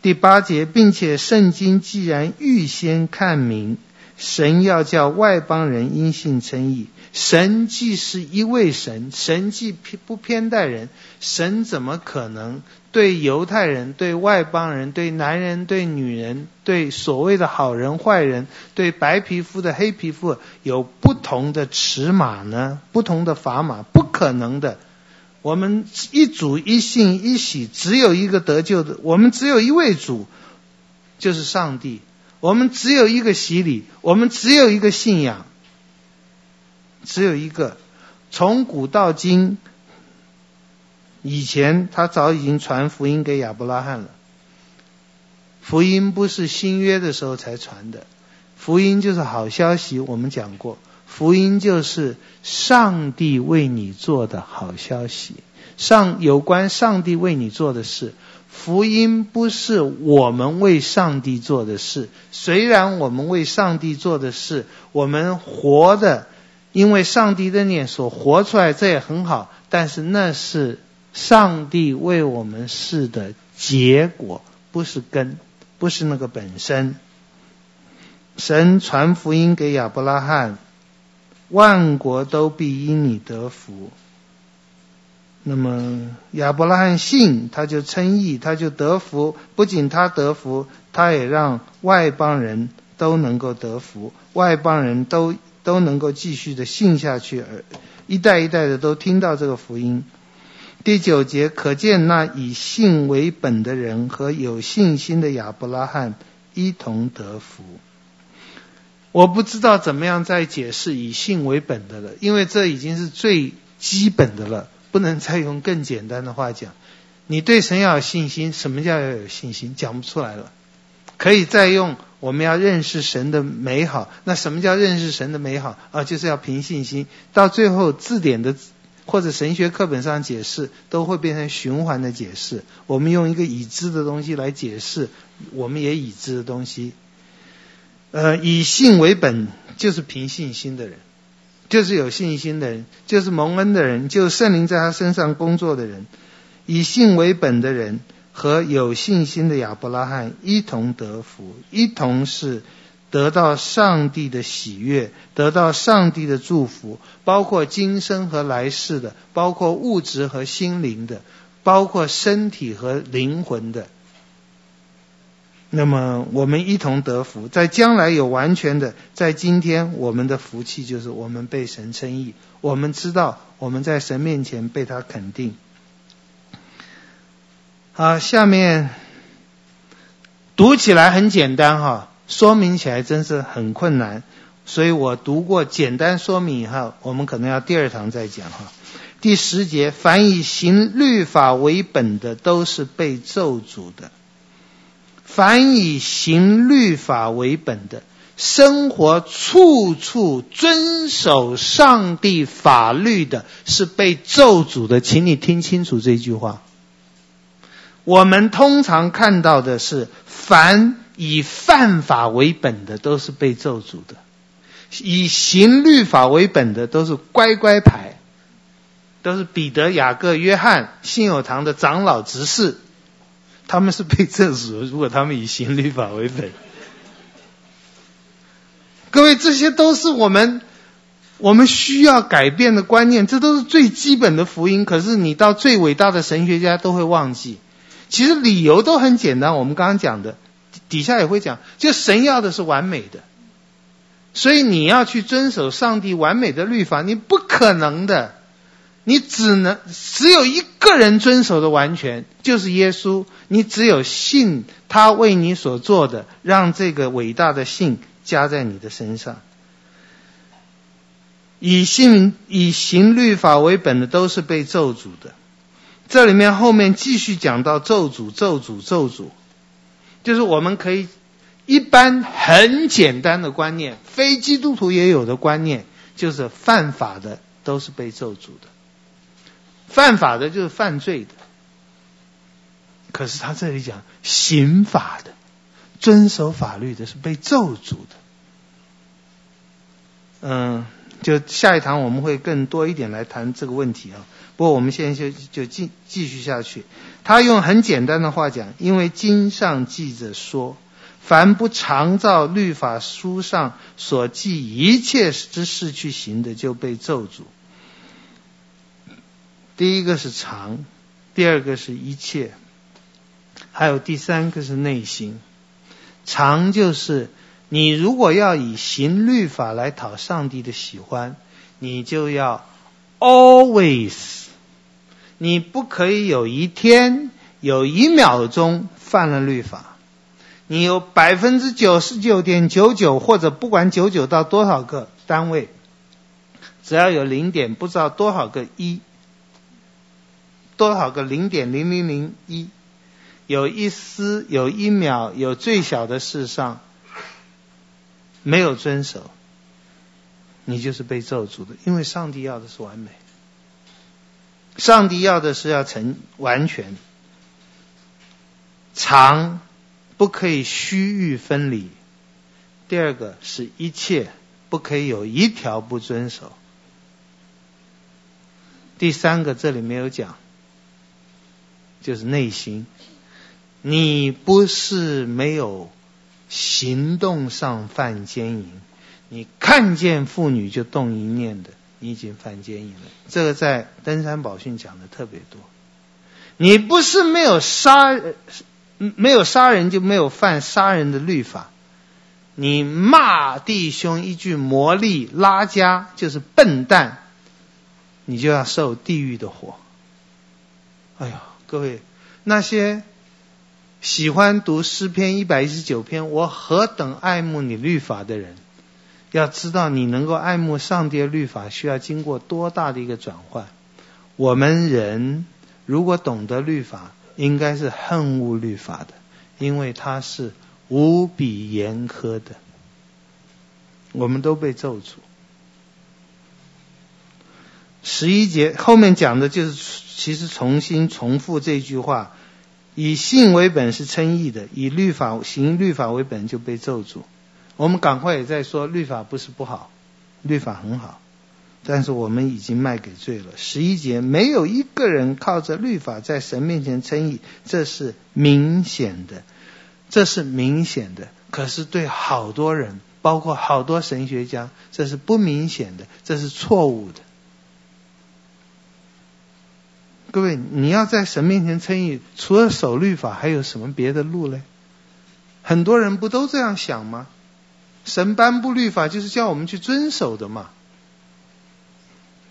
第八节，并且圣经既然预先看明，神要叫外邦人因信称义。神既是一位神，神既偏不偏待人，神怎么可能对犹太人、对外邦人、对男人、对女人、对所谓的好人坏人、对白皮肤的黑皮肤有不同的尺码呢？不同的砝码，不可能的。我们一主一信一洗，只有一个得救的。我们只有一位主，就是上帝。我们只有一个洗礼，我们只有一个信仰，只有一个。从古到今，以前他早已经传福音给亚伯拉罕了。福音不是新约的时候才传的，福音就是好消息。我们讲过。福音就是上帝为你做的好消息，上有关上帝为你做的事。福音不是我们为上帝做的事，虽然我们为上帝做的事，我们活的，因为上帝的念所活出来，这也很好。但是那是上帝为我们事的结果，不是根，不是那个本身。神传福音给亚伯拉罕。万国都必因你得福。那么亚伯拉罕信，他就称义，他就得福。不仅他得福，他也让外邦人都能够得福，外邦人都都能够继续的信下去，而一代一代的都听到这个福音。第九节，可见那以信为本的人和有信心的亚伯拉罕一同得福。我不知道怎么样再解释以信为本的了，因为这已经是最基本的了，不能再用更简单的话讲。你对神要有信心，什么叫要有信心？讲不出来了。可以再用我们要认识神的美好，那什么叫认识神的美好啊？就是要凭信心。到最后字典的或者神学课本上解释，都会变成循环的解释。我们用一个已知的东西来解释我们也已知的东西。呃，以信为本，就是凭信心的人，就是有信心的人，就是蒙恩的人，就是圣灵在他身上工作的人。以信为本的人和有信心的亚伯拉罕一同得福，一同是得到上帝的喜悦，得到上帝的祝福，包括今生和来世的，包括物质和心灵的，包括身体和灵魂的。那么我们一同得福，在将来有完全的，在今天我们的福气就是我们被神称义，我们知道我们在神面前被他肯定。好，下面读起来很简单哈，说明起来真是很困难，所以我读过简单说明以后，我们可能要第二堂再讲哈。第十节，凡以行律法为本的，都是被咒诅的。凡以行律法为本的，生活处处遵守上帝法律的，是被咒诅的。请你听清楚这句话。我们通常看到的是，凡以犯法为本的，都是被咒诅的；以行律法为本的，都是乖乖牌，都是彼得、雅各、约翰信友堂的长老执事。他们是被证实，如果他们以行律法为本。各位，这些都是我们我们需要改变的观念，这都是最基本的福音。可是你到最伟大的神学家都会忘记。其实理由都很简单，我们刚刚讲的底下也会讲，就神要的是完美的，所以你要去遵守上帝完美的律法，你不可能的。你只能只有一个人遵守的完全，就是耶稣。你只有信他为你所做的，让这个伟大的信加在你的身上。以信以行律法为本的，都是被咒诅的。这里面后面继续讲到咒诅、咒诅、咒诅，就是我们可以一般很简单的观念，非基督徒也有的观念，就是犯法的都是被咒诅的。犯法的就是犯罪的，可是他这里讲刑法的，遵守法律的是被咒诅的。嗯，就下一堂我们会更多一点来谈这个问题啊。不过我们现在就就继继续下去。他用很简单的话讲，因为经上记着说，凡不常照律法书上所记一切之事去行的，就被咒诅。第一个是常，第二个是一切，还有第三个是内心。常就是你如果要以行律法来讨上帝的喜欢，你就要 always，你不可以有一天有一秒钟犯了律法。你有百分之九十九点九九，或者不管九九到多少个单位，只要有零点不知道多少个一。多少个零点零零零一，有一丝，有一秒，有最小的事上没有遵守，你就是被咒诅的。因为上帝要的是完美，上帝要的是要成完全，常不可以虚臾分离。第二个是一切不可以有一条不遵守。第三个这里没有讲。就是内心，你不是没有行动上犯奸淫，你看见妇女就动一念的，你已经犯奸淫了。这个在登山宝训讲的特别多。你不是没有杀，没有杀人就没有犯杀人的律法。你骂弟兄一句魔力拉加就是笨蛋，你就要受地狱的火。哎呀！各位，那些喜欢读诗篇一百一十九篇“我何等爱慕你律法”的人，要知道你能够爱慕上帝的律法，需要经过多大的一个转换。我们人如果懂得律法，应该是恨恶律法的，因为它是无比严苛的。我们都被咒诅。十一节后面讲的就是。其实重新重复这句话，以信为本是称义的，以律法行律法为本就被咒诅。我们赶快也在说，律法不是不好，律法很好，但是我们已经卖给罪了。十一节，没有一个人靠着律法在神面前称义，这是明显的，这是明显的。可是对好多人，包括好多神学家，这是不明显的，这是错误的。各位，你要在神面前称义，除了守律法，还有什么别的路嘞？很多人不都这样想吗？神颁布律法就是叫我们去遵守的嘛。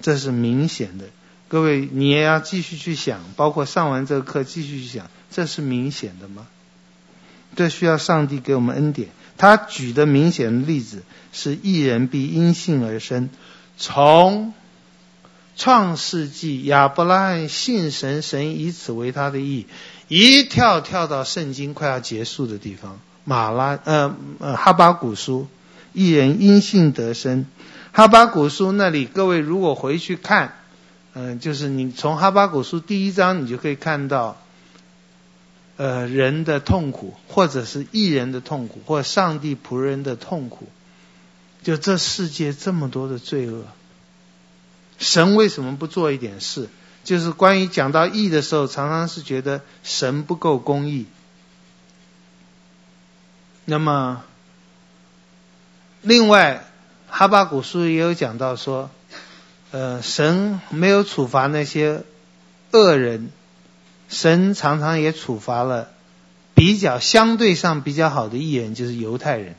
这是明显的。各位，你也要继续去想，包括上完这个课继续去想，这是明显的吗？这需要上帝给我们恩典。他举的明显的例子是：一人必因信而生，从。创世纪，亚伯拉罕信神，神以此为他的义。一跳跳到圣经快要结束的地方，马拉呃呃哈巴谷书，一人因信得生。哈巴谷书那里，各位如果回去看，嗯、呃，就是你从哈巴谷书第一章，你就可以看到，呃，人的痛苦，或者是异人的痛苦，或上帝仆人的痛苦，就这世界这么多的罪恶。神为什么不做一点事？就是关于讲到义的时候，常常是觉得神不够公义。那么，另外哈巴谷书也有讲到说，呃，神没有处罚那些恶人，神常常也处罚了比较相对上比较好的艺人，就是犹太人。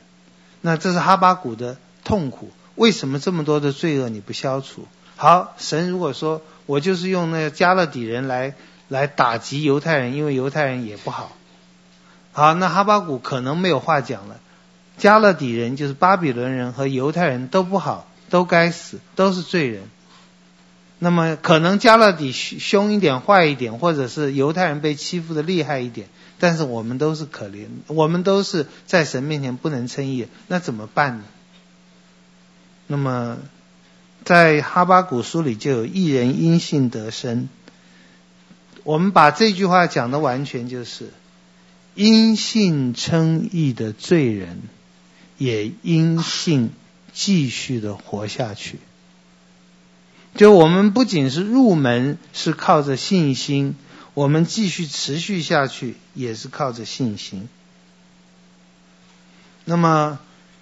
那这是哈巴谷的痛苦。为什么这么多的罪恶你不消除？好，神如果说我就是用那个加勒底人来来打击犹太人，因为犹太人也不好。好，那哈巴谷可能没有话讲了。加勒底人就是巴比伦人和犹太人都不好，都该死，都是罪人。那么可能加勒底凶一点、坏一点，或者是犹太人被欺负的厉害一点，但是我们都是可怜，我们都是在神面前不能称义，那怎么办呢？那么，在哈巴古书里就有一人因信得生。我们把这句话讲的完全就是，因信称义的罪人，也因信继续的活下去。就我们不仅是入门是靠着信心，我们继续持续下去也是靠着信心。那么。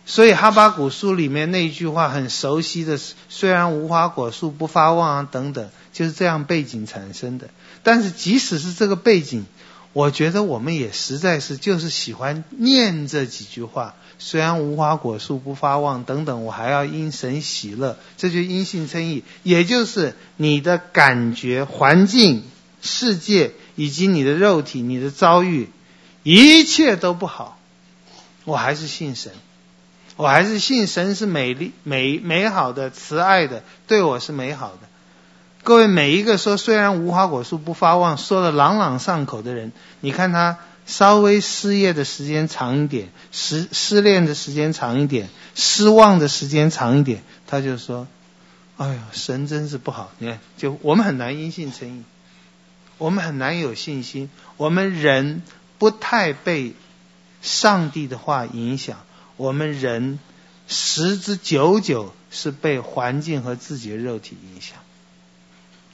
所以哈巴古书里面那一句话很熟悉的，虽然无花果树不发旺啊等等，就是这样背景产生的。但是即使是这个背景，我觉得我们也实在是就是喜欢念这几句话。虽然无花果树不发旺等等，我还要因神喜乐，这就因信称义。也就是你的感觉、环境、世界以及你的肉体、你的遭遇，一切都不好，我还是信神。我还是信神是美丽、美美好的、慈爱的，对我是美好的。各位每一个说虽然无花果树不发旺，说的朗朗上口的人，你看他稍微失业的时间长一点，失失恋的时间长一点，失望的时间长一点，他就说：“哎呀，神真是不好。”你看，就我们很难因信称义，我们很难有信心，我们人不太被上帝的话影响。我们人十之九九是被环境和自己的肉体影响。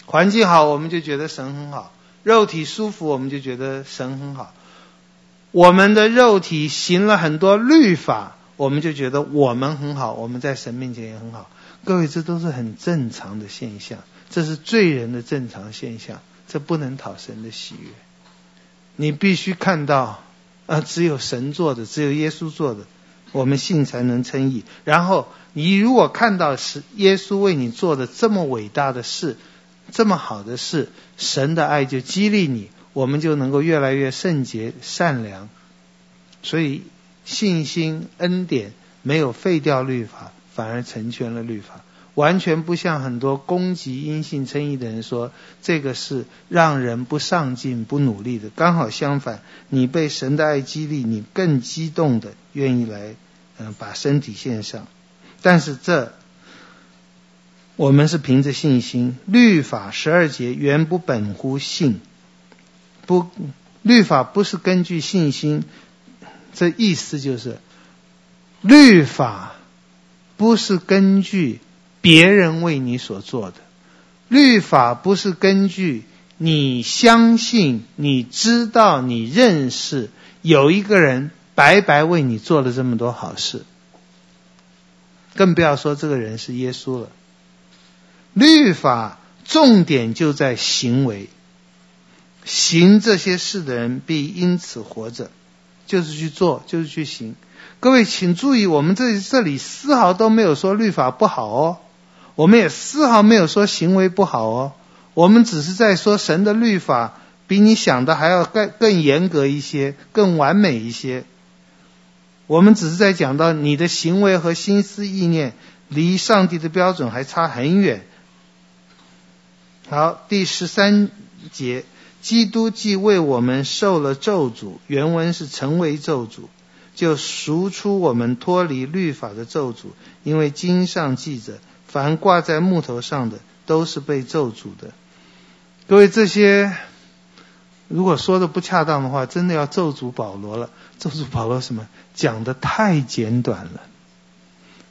环境好，我们就觉得神很好；肉体舒服，我们就觉得神很好。我们的肉体行了很多律法，我们就觉得我们很好，我们在神面前也很好。各位，这都是很正常的现象，这是罪人的正常现象，这不能讨神的喜悦。你必须看到，啊，只有神做的，只有耶稣做的。我们信才能称义。然后你如果看到是耶稣为你做的这么伟大的事，这么好的事，神的爱就激励你，我们就能够越来越圣洁善良。所以信心恩典没有废掉律法，反而成全了律法，完全不像很多攻击因信称义的人说，这个是让人不上进不努力的。刚好相反，你被神的爱激励，你更激动的愿意来。嗯，把身体献上，但是这我们是凭着信心。律法十二节原不本乎信，不，律法不是根据信心。这意思就是，律法不是根据别人为你所做的，律法不是根据你相信、你知道、你认识有一个人。白白为你做了这么多好事，更不要说这个人是耶稣了。律法重点就在行为，行这些事的人必因此活着，就是去做，就是去行。各位请注意，我们这这里丝毫都没有说律法不好哦，我们也丝毫没有说行为不好哦，我们只是在说神的律法比你想的还要更更严格一些，更完美一些。我们只是在讲到你的行为和心思意念离上帝的标准还差很远。好，第十三节，基督既为我们受了咒诅，原文是成为咒诅，就赎出我们脱离律法的咒诅，因为经上记着，凡挂在木头上的都是被咒诅的。各位这些。如果说的不恰当的话，真的要咒诅保罗了。咒诅保罗什么？讲的太简短了。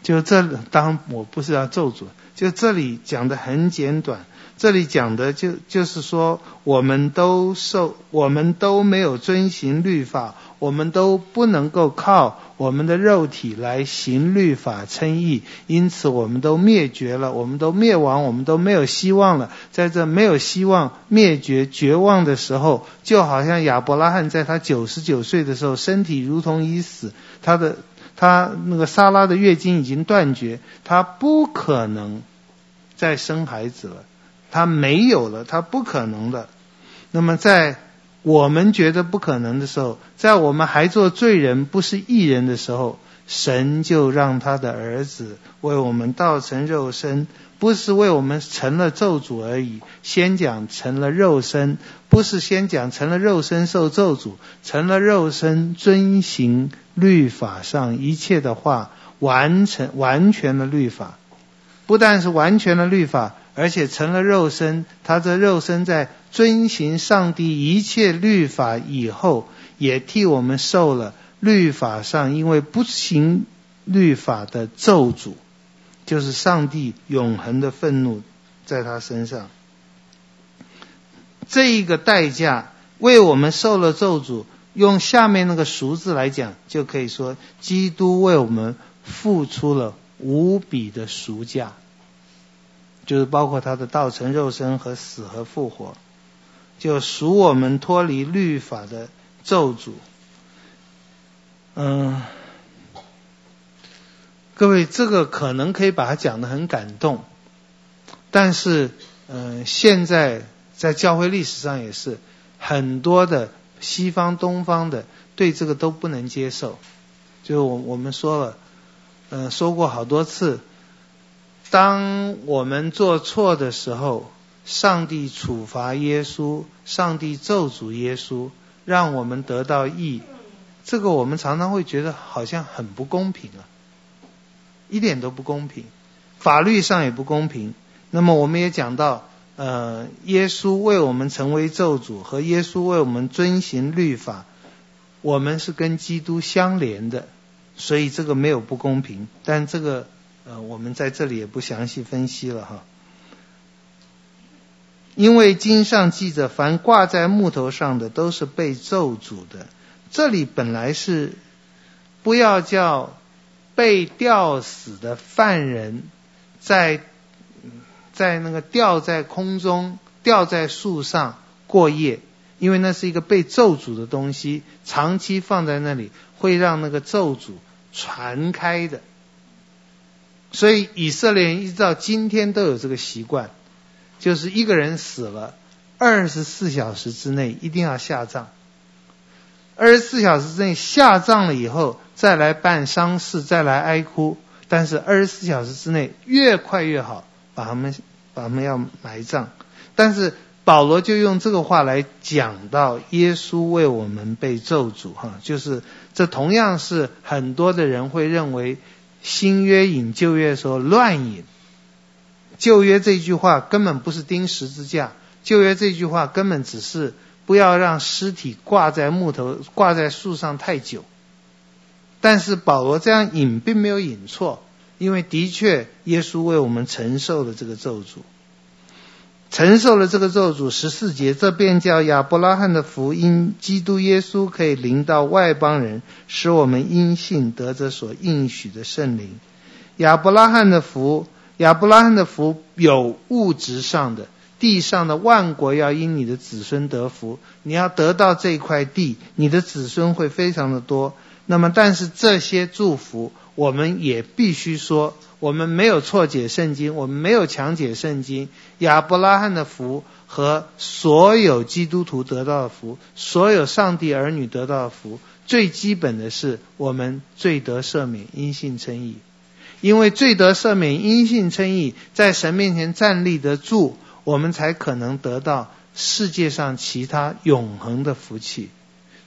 就这，当我不是要咒诅，就这里讲的很简短。这里讲的就就是说，我们都受，我们都没有遵循律法，我们都不能够靠我们的肉体来行律法称义，因此我们都灭绝了，我们都灭亡，我们都没有希望了。在这没有希望、灭绝、绝望的时候，就好像亚伯拉罕在他九十九岁的时候，身体如同已死，他的他那个撒拉的月经已经断绝，他不可能再生孩子了，他没有了，他不可能的。那么在我们觉得不可能的时候，在我们还做罪人不是义人的时候，神就让他的儿子为我们道成肉身。不是为我们成了咒诅而已，先讲成了肉身，不是先讲成了肉身受咒诅，成了肉身遵行律法上一切的话，完成完全的律法，不但是完全的律法，而且成了肉身，他这肉身在遵行上帝一切律法以后，也替我们受了律法上因为不行律法的咒诅。就是上帝永恒的愤怒在他身上，这一个代价为我们受了咒诅。用下面那个赎字来讲，就可以说，基督为我们付出了无比的赎价，就是包括他的道成肉身和死和复活，就赎我们脱离律法的咒诅。嗯。各位，这个可能可以把它讲得很感动，但是，嗯、现在在教会历史上也是很多的西方、东方的对这个都不能接受。就我我们说了，嗯、说过好多次，当我们做错的时候，上帝处罚耶稣，上帝咒诅耶稣，让我们得到义，这个我们常常会觉得好像很不公平啊。一点都不公平，法律上也不公平。那么我们也讲到，呃，耶稣为我们成为咒诅，和耶稣为我们遵行律法，我们是跟基督相连的，所以这个没有不公平。但这个，呃，我们在这里也不详细分析了哈。因为经上记着，凡挂在木头上的都是被咒诅的。这里本来是不要叫。被吊死的犯人，在在那个吊在空中、吊在树上过夜，因为那是一个被咒诅的东西，长期放在那里会让那个咒诅传开的。所以以色列人一直到今天都有这个习惯，就是一个人死了，二十四小时之内一定要下葬。二十四小时之内下葬了以后，再来办丧事，再来哀哭。但是二十四小时之内越快越好，把他们把他们要埋葬。但是保罗就用这个话来讲到耶稣为我们被咒诅，哈，就是这同样是很多的人会认为新约引旧约说乱引。旧约这句话根本不是钉十字架，旧约这句话根本只是。不要让尸体挂在木头、挂在树上太久。但是保罗这样引并没有引错，因为的确耶稣为我们承受了这个咒诅，承受了这个咒诅。十四节，这便叫亚伯拉罕的福音，基督耶稣可以临到外邦人，使我们因信得着所应许的圣灵。亚伯拉罕的福，亚伯拉罕的福有物质上的。地上的万国要因你的子孙得福，你要得到这块地，你的子孙会非常的多。那么，但是这些祝福，我们也必须说，我们没有错解圣经，我们没有强解圣经。亚伯拉罕的福和所有基督徒得到的福，所有上帝儿女得到的福，最基本的是我们罪得赦免，因信称义。因为罪得赦免，因信称义，在神面前站立得住。我们才可能得到世界上其他永恒的福气。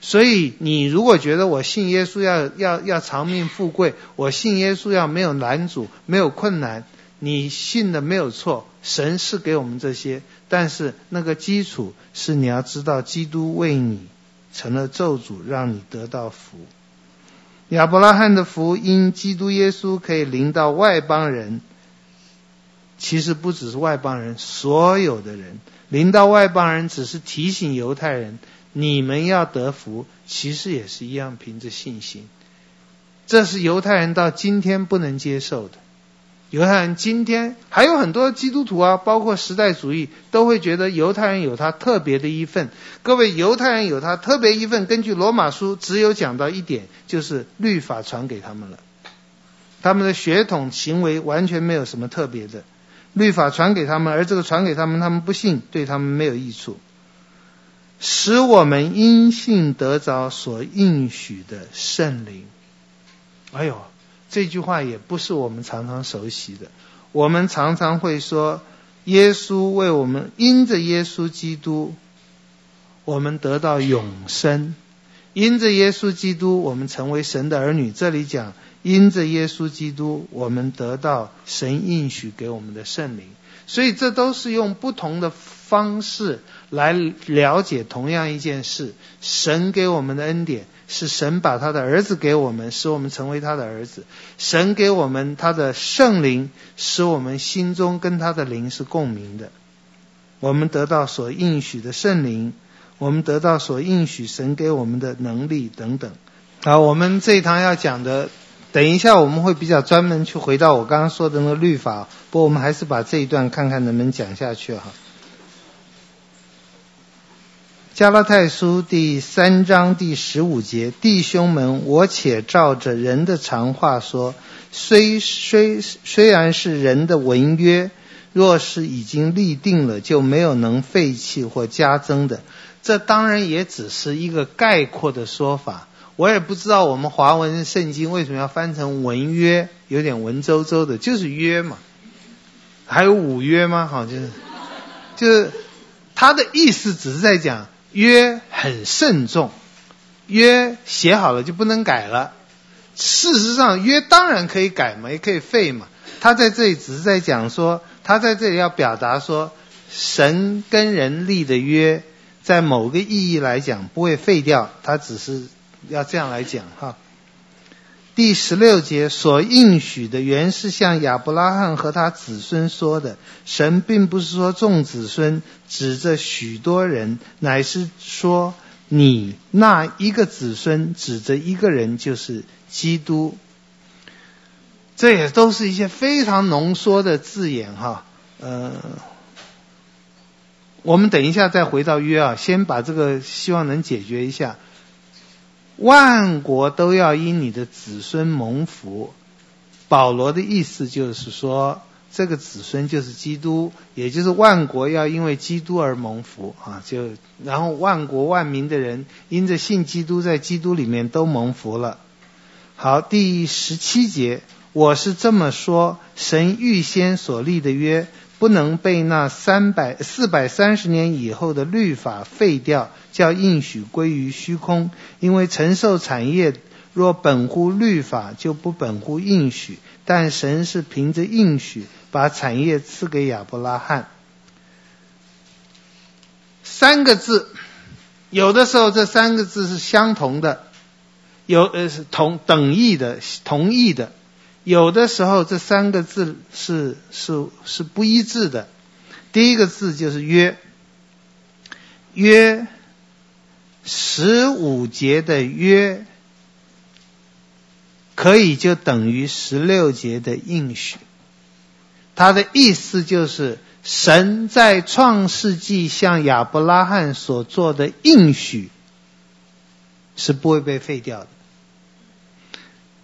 所以，你如果觉得我信耶稣要要要长命富贵，我信耶稣要没有难阻、没有困难，你信的没有错。神是给我们这些，但是那个基础是你要知道，基督为你成了咒诅，让你得到福。亚伯拉罕的福，因基督耶稣可以临到外邦人。其实不只是外邦人，所有的人临到外邦人，只是提醒犹太人，你们要得福，其实也是一样，凭着信心。这是犹太人到今天不能接受的，犹太人今天还有很多基督徒啊，包括时代主义，都会觉得犹太人有他特别的一份。各位，犹太人有他特别一份，根据罗马书只有讲到一点，就是律法传给他们了。他们的血统行为完全没有什么特别的，律法传给他们，而这个传给他们，他们不信，对他们没有益处。使我们因信得着所应许的圣灵。哎呦！这句话也不是我们常常熟悉的。我们常常会说，耶稣为我们，因着耶稣基督，我们得到永生；因着耶稣基督，我们成为神的儿女。这里讲，因着耶稣基督，我们得到神应许给我们的圣灵。所以，这都是用不同的方式来了解同样一件事：神给我们的恩典。是神把他的儿子给我们，使我们成为他的儿子。神给我们他的圣灵，使我们心中跟他的灵是共鸣的。我们得到所应许的圣灵，我们得到所应许神给我们的能力等等。好，我们这一堂要讲的，等一下我们会比较专门去回到我刚刚说的那个律法。不过我们还是把这一段看看能不能讲下去哈。加拉太书第三章第十五节，弟兄们，我且照着人的常话说，虽虽虽然是人的文约，若是已经立定了，就没有能废弃或加增的。这当然也只是一个概括的说法。我也不知道我们华文圣经为什么要翻成文约，有点文绉绉的，就是约嘛。还有五约吗？好，就是就是他的意思只是在讲。约很慎重，约写好了就不能改了。事实上，约当然可以改嘛，也可以废嘛。他在这里只是在讲说，他在这里要表达说，神跟人立的约，在某个意义来讲不会废掉，他只是要这样来讲哈。第十六节所应许的原是向亚伯拉罕和他子孙说的。神并不是说众子孙指着许多人，乃是说你那一个子孙指着一个人，就是基督。这也都是一些非常浓缩的字眼哈。呃，我们等一下再回到约啊，先把这个希望能解决一下。万国都要因你的子孙蒙福。保罗的意思就是说，这个子孙就是基督，也就是万国要因为基督而蒙福啊。就然后万国万民的人因着信基督，在基督里面都蒙福了。好，第十七节，我是这么说：神预先所立的约。不能被那三百四百三十年以后的律法废掉，叫应许归于虚空。因为承受产业若本乎律法，就不本乎应许。但神是凭着应许把产业赐给亚伯拉罕。三个字，有的时候这三个字是相同的，有呃是同等义的同义的。有的时候，这三个字是是是不一致的。第一个字就是约，约十五节的约，可以就等于十六节的应许。它的意思就是，神在创世纪向亚伯拉罕所做的应许，是不会被废掉的。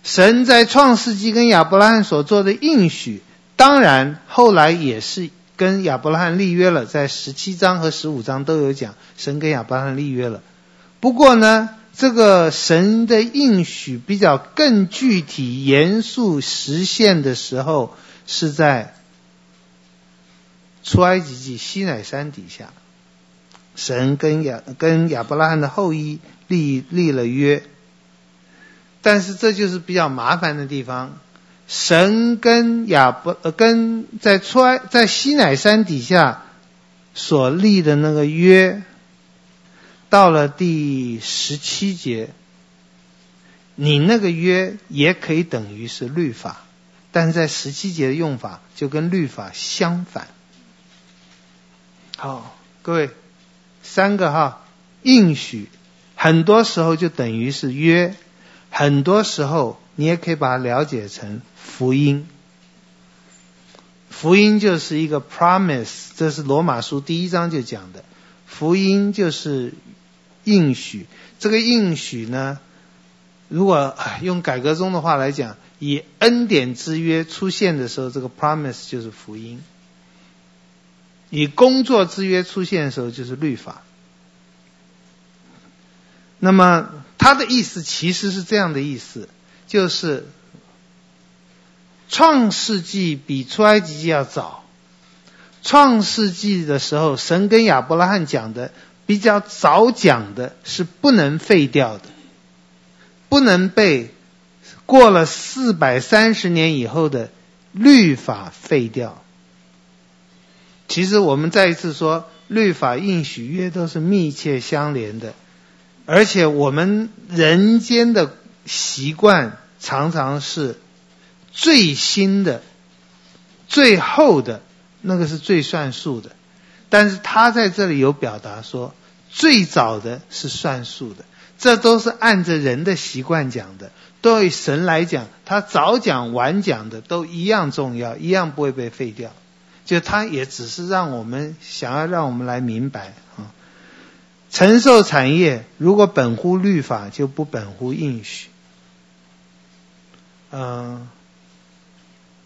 神在创世纪跟亚伯拉罕所做的应许，当然后来也是跟亚伯拉罕立约了，在十七章和十五章都有讲，神跟亚伯拉罕立约了。不过呢，这个神的应许比较更具体、严肃实现的时候，是在出埃及记西乃山底下，神跟亚跟亚伯拉罕的后裔立立了约。但是这就是比较麻烦的地方，神跟亚伯呃跟在出埃在西乃山底下所立的那个约，到了第十七节，你那个约也可以等于是律法，但是在十七节的用法就跟律法相反。好，各位，三个哈应许，很多时候就等于是约。很多时候，你也可以把它了解成福音。福音就是一个 promise，这是罗马书第一章就讲的。福音就是应许，这个应许呢，如果用改革宗的话来讲，以恩典之约出现的时候，这个 promise 就是福音；以工作之约出现的时候，就是律法。那么他的意思其实是这样的意思，就是创世纪比出埃及记要早。创世纪的时候，神跟亚伯拉罕讲的比较早讲的是不能废掉的，不能被过了四百三十年以后的律法废掉。其实我们再一次说，律法、应许、约都是密切相连的，而且我们人间的习惯常常是最新的、最后的。那个是最算数的，但是他在这里有表达说，最早的是算数的，这都是按着人的习惯讲的。对神来讲，他早讲晚讲的都一样重要，一样不会被废掉。就他也只是让我们想要让我们来明白啊，承受产业如果本乎律法，就不本乎应许。嗯。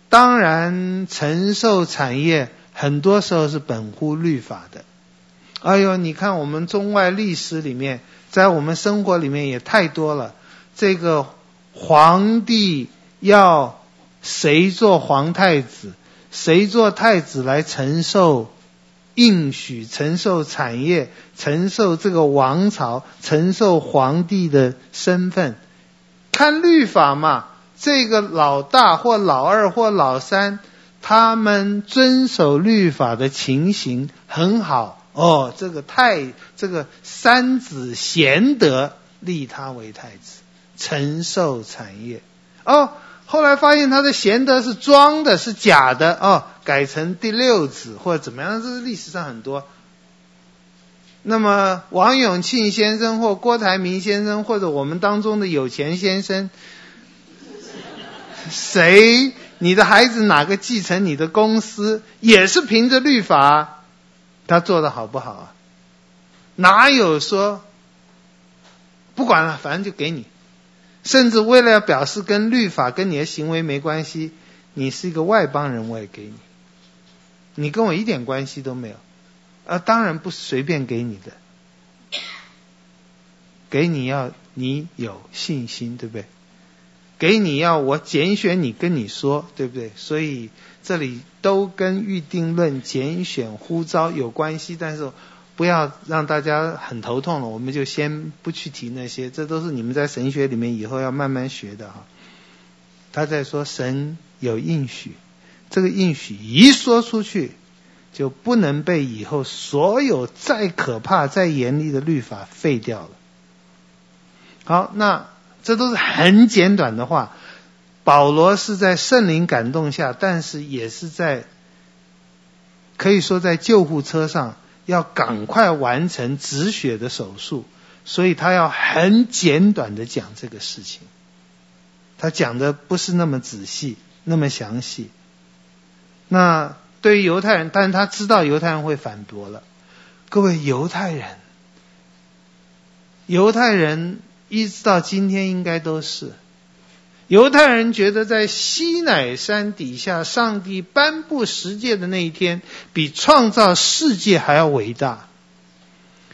当然，承受产业很多时候是本乎律法的。哎呦，你看我们中外历史里面，在我们生活里面也太多了。这个皇帝要谁做皇太子，谁做太子来承受应许、承受产业、承受这个王朝、承受皇帝的身份，看律法嘛。这个老大或老二或老三，他们遵守律法的情形很好哦。这个太这个三子贤德立他为太子，承受产业哦。后来发现他的贤德是装的，是假的哦，改成第六子或者怎么样，这是历史上很多。那么王永庆先生或郭台铭先生或者我们当中的有钱先生。谁？你的孩子哪个继承你的公司，也是凭着律法，他做的好不好啊？哪有说不管了，反正就给你。甚至为了要表示跟律法跟你的行为没关系，你是一个外邦人，我也给你。你跟我一点关系都没有，啊，当然不是随便给你的，给你要你有信心，对不对？给你要我拣选你跟你说，对不对？所以这里都跟预定论、拣选、呼召有关系，但是不要让大家很头痛了，我们就先不去提那些，这都是你们在神学里面以后要慢慢学的哈。他在说神有应许，这个应许一说出去，就不能被以后所有再可怕、再严厉的律法废掉了。好，那。这都是很简短的话。保罗是在圣灵感动下，但是也是在可以说在救护车上要赶快完成止血的手术，所以他要很简短的讲这个事情。他讲的不是那么仔细，那么详细。那对于犹太人，但他知道犹太人会反驳了。各位犹太人，犹太人。一直到今天，应该都是犹太人觉得，在西乃山底下，上帝颁布十诫的那一天，比创造世界还要伟大。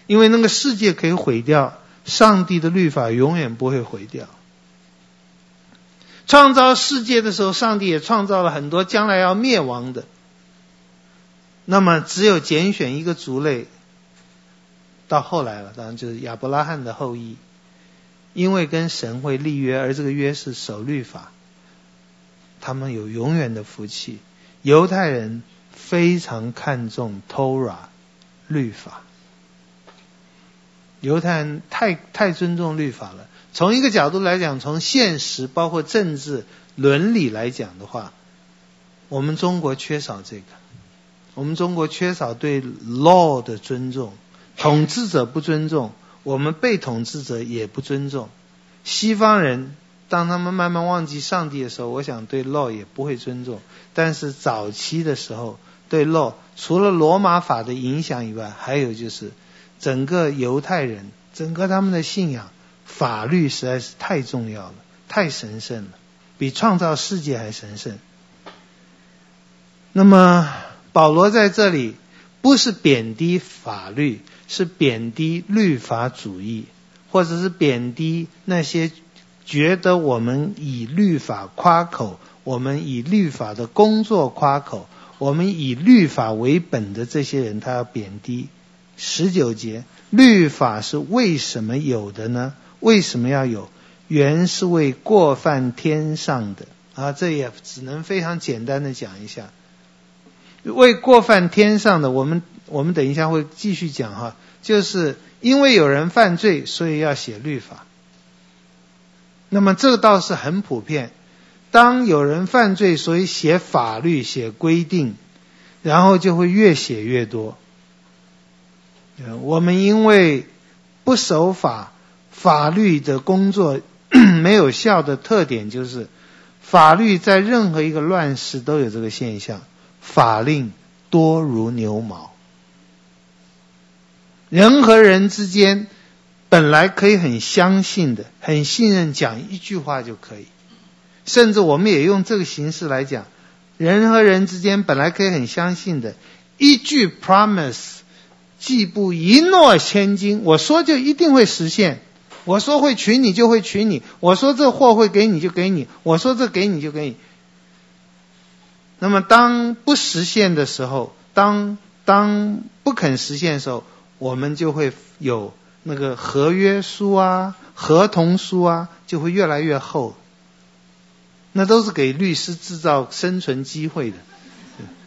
因为那个世界可以毁掉，上帝的律法永远不会毁掉。创造世界的时候，上帝也创造了很多将来要灭亡的。那么，只有拣选一个族类，到后来了，当然就是亚伯拉罕的后裔。因为跟神会立约，而这个约是守律法，他们有永远的福气。犹太人非常看重 Torah 律法，犹太人太太尊重律法了。从一个角度来讲，从现实包括政治伦理来讲的话，我们中国缺少这个，我们中国缺少对 law 的尊重，统治者不尊重。我们被统治者也不尊重，西方人当他们慢慢忘记上帝的时候，我想对 law 也不会尊重。但是早期的时候，对 law 除了罗马法的影响以外，还有就是整个犹太人，整个他们的信仰，法律实在是太重要了，太神圣了，比创造世界还神圣。那么保罗在这里不是贬低法律，是贬低律法主义。或者是贬低那些觉得我们以律法夸口，我们以律法的工作夸口，我们以律法为本的这些人，他要贬低。十九节，律法是为什么有的呢？为什么要有？原是为过犯天上的啊，这也只能非常简单的讲一下。为过犯天上的，我们我们等一下会继续讲哈，就是。因为有人犯罪，所以要写律法。那么这个倒是很普遍。当有人犯罪，所以写法律、写规定，然后就会越写越多。我们因为不守法，法律的工作 没有效的特点就是，法律在任何一个乱世都有这个现象，法令多如牛毛。人和人之间本来可以很相信的、很信任，讲一句话就可以。甚至我们也用这个形式来讲，人和人之间本来可以很相信的，一句 promise，既不一诺千金，我说就一定会实现。我说会娶你就会娶你，我说这货会给你就给你，我说这给你就给你。那么当不实现的时候，当当不肯实现的时候。我们就会有那个合约书啊、合同书啊，就会越来越厚。那都是给律师制造生存机会的，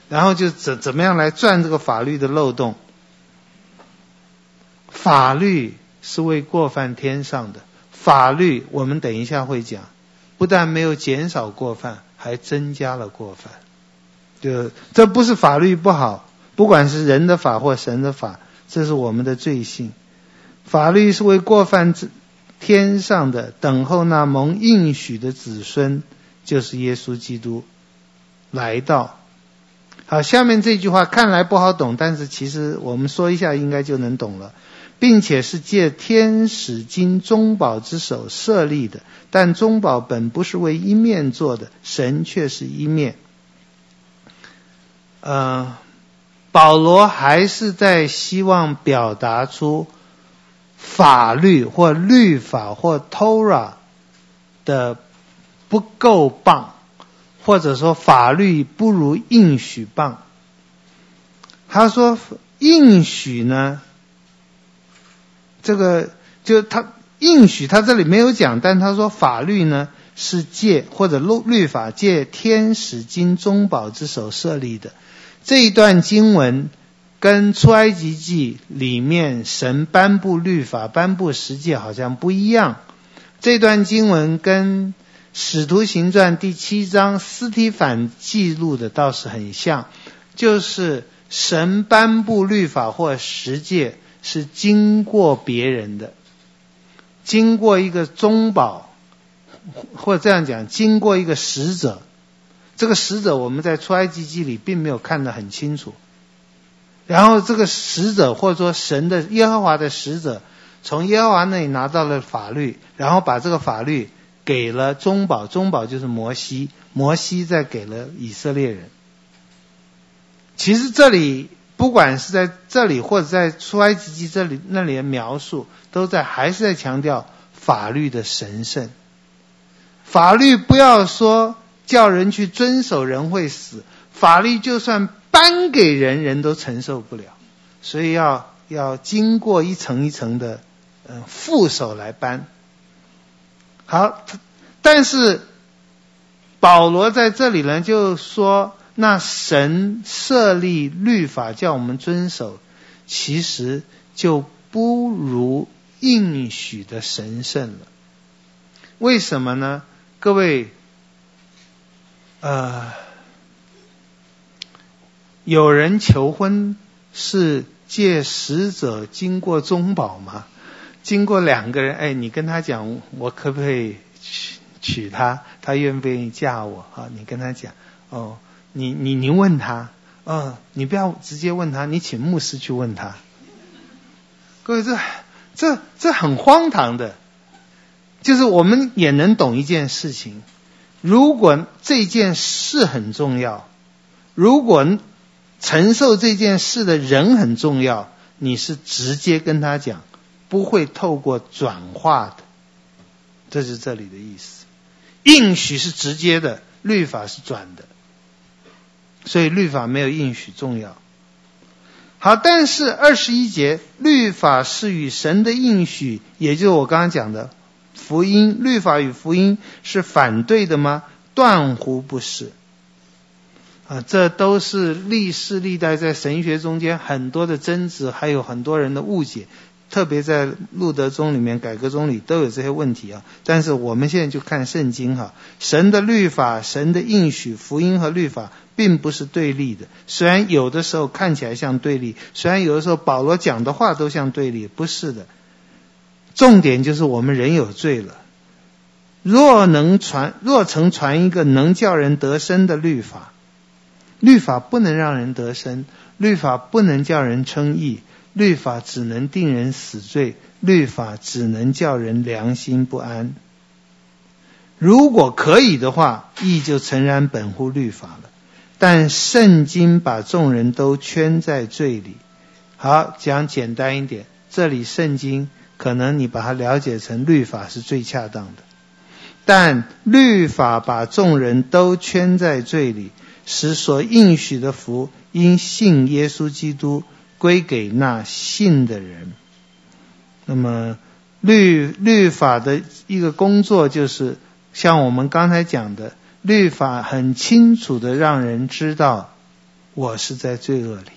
然后就怎怎么样来钻这个法律的漏洞。法律是为过犯天上的，法律我们等一下会讲，不但没有减少过犯，还增加了过犯。就这不是法律不好，不管是人的法或神的法。这是我们的罪性，法律是为过犯之天上的，等候那蒙应许的子孙，就是耶稣基督来到。好，下面这句话看来不好懂，但是其实我们说一下应该就能懂了，并且是借天使经中保之手设立的，但中保本不是为一面做的，神却是一面。呃。保罗还是在希望表达出法律或律法或 Torah 的不够棒，或者说法律不如应许棒。他说应许呢，这个就他应许他这里没有讲，但他说法律呢是借或者律律法借天使经中宝之手设立的。这一段经文跟出埃及记里面神颁布律法、颁布十诫好像不一样。这段经文跟使徒行传第七章司提反记录的倒是很像，就是神颁布律法或十诫是经过别人的，经过一个中保，或者这样讲，经过一个使者。这个使者我们在出埃及记里并没有看得很清楚，然后这个使者或者说神的耶和华的使者从耶和华那里拿到了法律，然后把这个法律给了中保，中保就是摩西，摩西再给了以色列人。其实这里不管是在这里或者在出埃及记这里那里的描述，都在还是在强调法律的神圣。法律不要说。叫人去遵守，人会死。法律就算颁给人，人都承受不了。所以要要经过一层一层的，嗯，副手来颁。好，但是保罗在这里呢，就说，那神设立律法叫我们遵守，其实就不如应许的神圣了。为什么呢？各位。呃，有人求婚是借使者经过中保吗？经过两个人，哎，你跟他讲，我可不可以娶娶她，她愿不愿意嫁我？啊，你跟她讲，哦，你你你问他，嗯，你不要直接问他，你请牧师去问他。各位，这这这很荒唐的，就是我们也能懂一件事情，如果这件事很重要，如果承受这件事的人很重要，你是直接跟他讲，不会透过转化的。这是这里的意思，应许是直接的，律法是转的，所以律法没有应许重要。好，但是二十一节，律法是与神的应许，也就是我刚刚讲的福音，律法与福音是反对的吗？断乎不是。啊，这都是历世历代在神学中间很多的争执，还有很多人的误解。特别在路德宗里面、改革宗里都有这些问题啊。但是我们现在就看圣经哈，神的律法、神的应许、福音和律法并不是对立的。虽然有的时候看起来像对立，虽然有的时候保罗讲的话都像对立，不是的。重点就是我们人有罪了。若能传，若曾传一个能叫人得生的律法，律法不能让人得生，律法不能叫人称义。律法只能定人死罪，律法只能叫人良心不安。如果可以的话，义就诚然本乎律法了。但圣经把众人都圈在罪里。好，讲简单一点，这里圣经可能你把它了解成律法是最恰当的。但律法把众人都圈在罪里，使所应许的福因信耶稣基督。归给那信的人。那么律律法的一个工作，就是像我们刚才讲的，律法很清楚的让人知道，我是在罪恶里，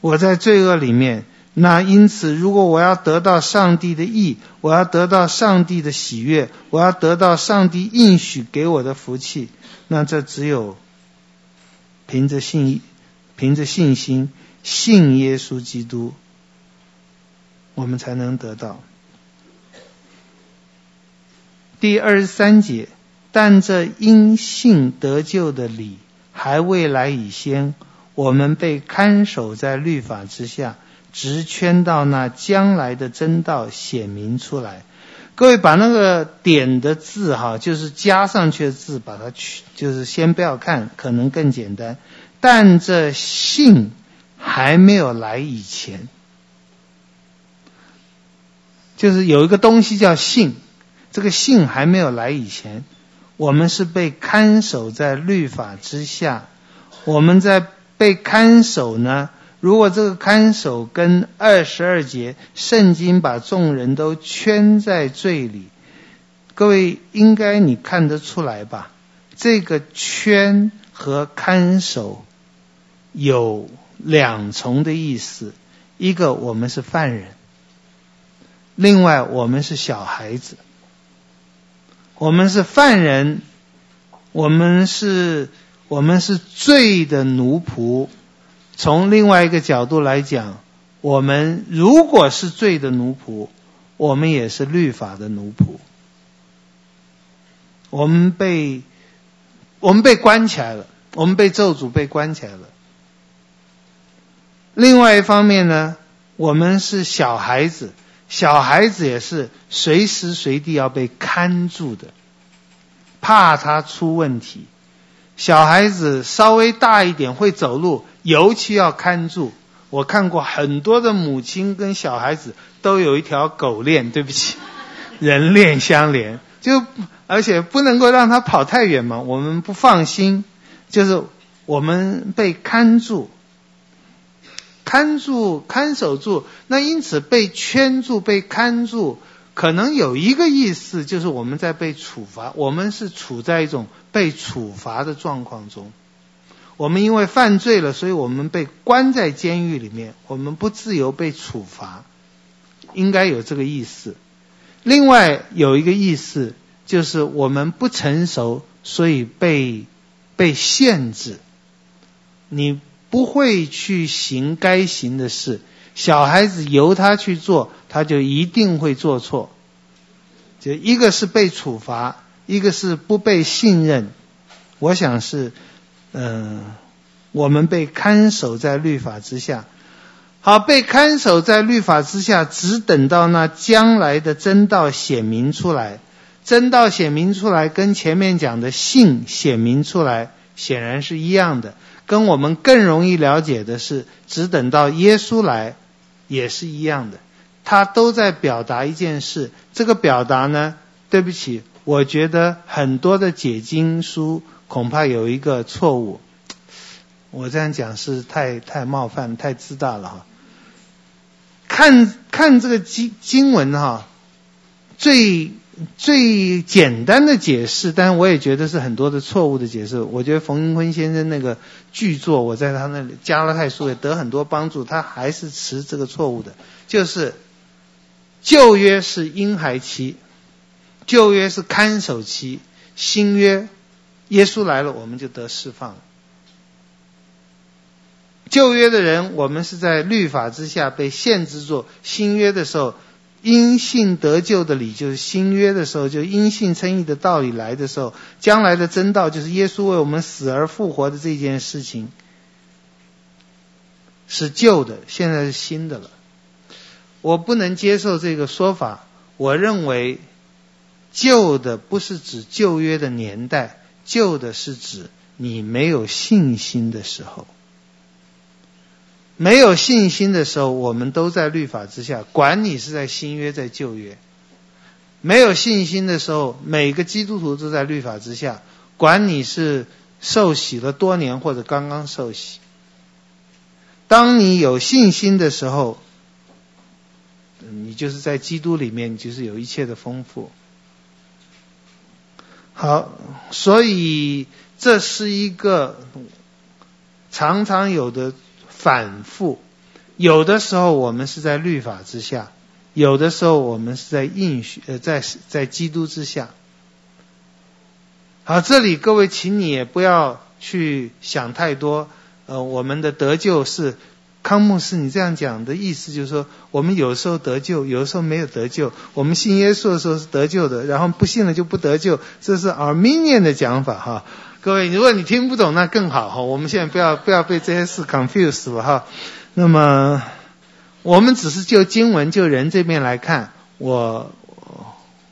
我在罪恶里面。那因此，如果我要得到上帝的意，我要得到上帝的喜悦，我要得到上帝应许给我的福气，那这只有凭着信。凭着信心信耶稣基督，我们才能得到。第二十三节，但这因信得救的理还未来以先，我们被看守在律法之下，直圈到那将来的真道显明出来。各位把那个点的字哈，就是加上去的字，把它去，就是先不要看，可能更简单。但这信还没有来以前，就是有一个东西叫信。这个信还没有来以前，我们是被看守在律法之下。我们在被看守呢？如果这个看守跟二十二节圣经把众人都圈在罪里，各位应该你看得出来吧？这个圈和看守。有两重的意思，一个我们是犯人，另外我们是小孩子。我们是犯人，我们是我们是罪的奴仆。从另外一个角度来讲，我们如果是罪的奴仆，我们也是律法的奴仆。我们被我们被关起来了，我们被咒诅被关起来了。另外一方面呢，我们是小孩子，小孩子也是随时随地要被看住的，怕他出问题。小孩子稍微大一点会走路，尤其要看住。我看过很多的母亲跟小孩子都有一条狗链，对不起，人链相连，就而且不能够让他跑太远嘛，我们不放心，就是我们被看住。看住，看守住，那因此被圈住、被看住，可能有一个意思，就是我们在被处罚，我们是处在一种被处罚的状况中。我们因为犯罪了，所以我们被关在监狱里面，我们不自由被处罚，应该有这个意思。另外有一个意思，就是我们不成熟，所以被被限制。你。不会去行该行的事，小孩子由他去做，他就一定会做错。就一个是被处罚，一个是不被信任。我想是，嗯、我们被看守在律法之下。好，被看守在律法之下，只等到那将来的真道显明出来。真道显明出来，跟前面讲的信显明出来，显然是一样的。跟我们更容易了解的是，只等到耶稣来，也是一样的。他都在表达一件事。这个表达呢，对不起，我觉得很多的解经书恐怕有一个错误。我这样讲是太太冒犯、太自大了哈。看看这个经经文哈，最。最简单的解释，但我也觉得是很多的错误的解释。我觉得冯英坤先生那个巨作，我在他那里加拉太书也得很多帮助，他还是持这个错误的，就是旧约是婴孩期，旧约是看守期，新约耶稣来了，我们就得释放了。旧约的人，我们是在律法之下被限制住；新约的时候。因信得救的理，就是新约的时候，就因信称义的道理来的时候，将来的真道就是耶稣为我们死而复活的这件事情，是旧的，现在是新的了。我不能接受这个说法。我认为旧的不是指旧约的年代，旧的是指你没有信心的时候。没有信心的时候，我们都在律法之下，管你是在新约在旧约。没有信心的时候，每个基督徒都在律法之下，管你是受洗了多年或者刚刚受洗。当你有信心的时候，你就是在基督里面，就是有一切的丰富。好，所以这是一个常常有的。反复，有的时候我们是在律法之下，有的时候我们是在应许呃在在基督之下。好，这里各位，请你也不要去想太多。呃，我们的得救是康牧师，你这样讲的意思就是说，我们有时候得救，有时候没有得救。我们信耶稣的时候是得救的，然后不信了就不得救，这是 Arminian 的讲法哈。各位，如果你听不懂，那更好哈。我们现在不要不要被这些事 confuse 了哈。那么，我们只是就经文就人这边来看，我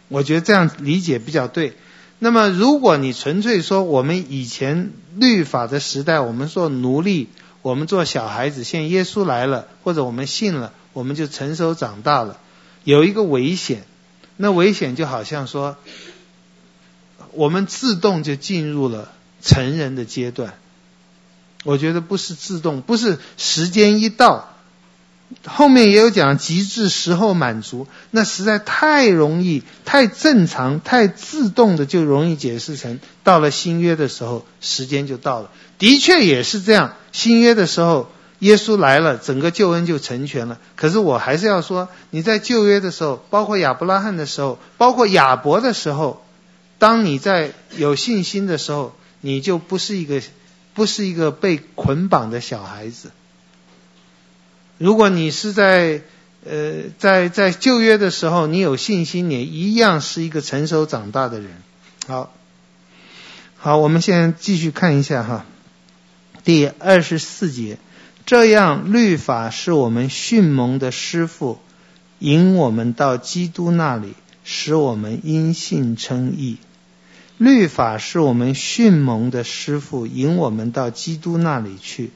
我觉得这样理解比较对。那么，如果你纯粹说我们以前律法的时代，我们做奴隶，我们做小孩子，现耶稣来了，或者我们信了，我们就成熟长大了，有一个危险。那危险就好像说，我们自动就进入了。成人的阶段，我觉得不是自动，不是时间一到，后面也有讲极致时候满足，那实在太容易、太正常、太自动的就容易解释成到了新约的时候，时间就到了。的确也是这样，新约的时候耶稣来了，整个救恩就成全了。可是我还是要说，你在旧约的时候，包括亚伯拉罕的时候，包括亚伯的时候，当你在有信心的时候。你就不是一个，不是一个被捆绑的小孩子。如果你是在呃在在旧约的时候，你有信心，你一样是一个成熟长大的人。好，好，我们现在继续看一下哈，第二十四节，这样律法是我们训蒙的师傅，引我们到基督那里，使我们因信称义。律法是我们训蒙的师傅，引我们到基督那里去。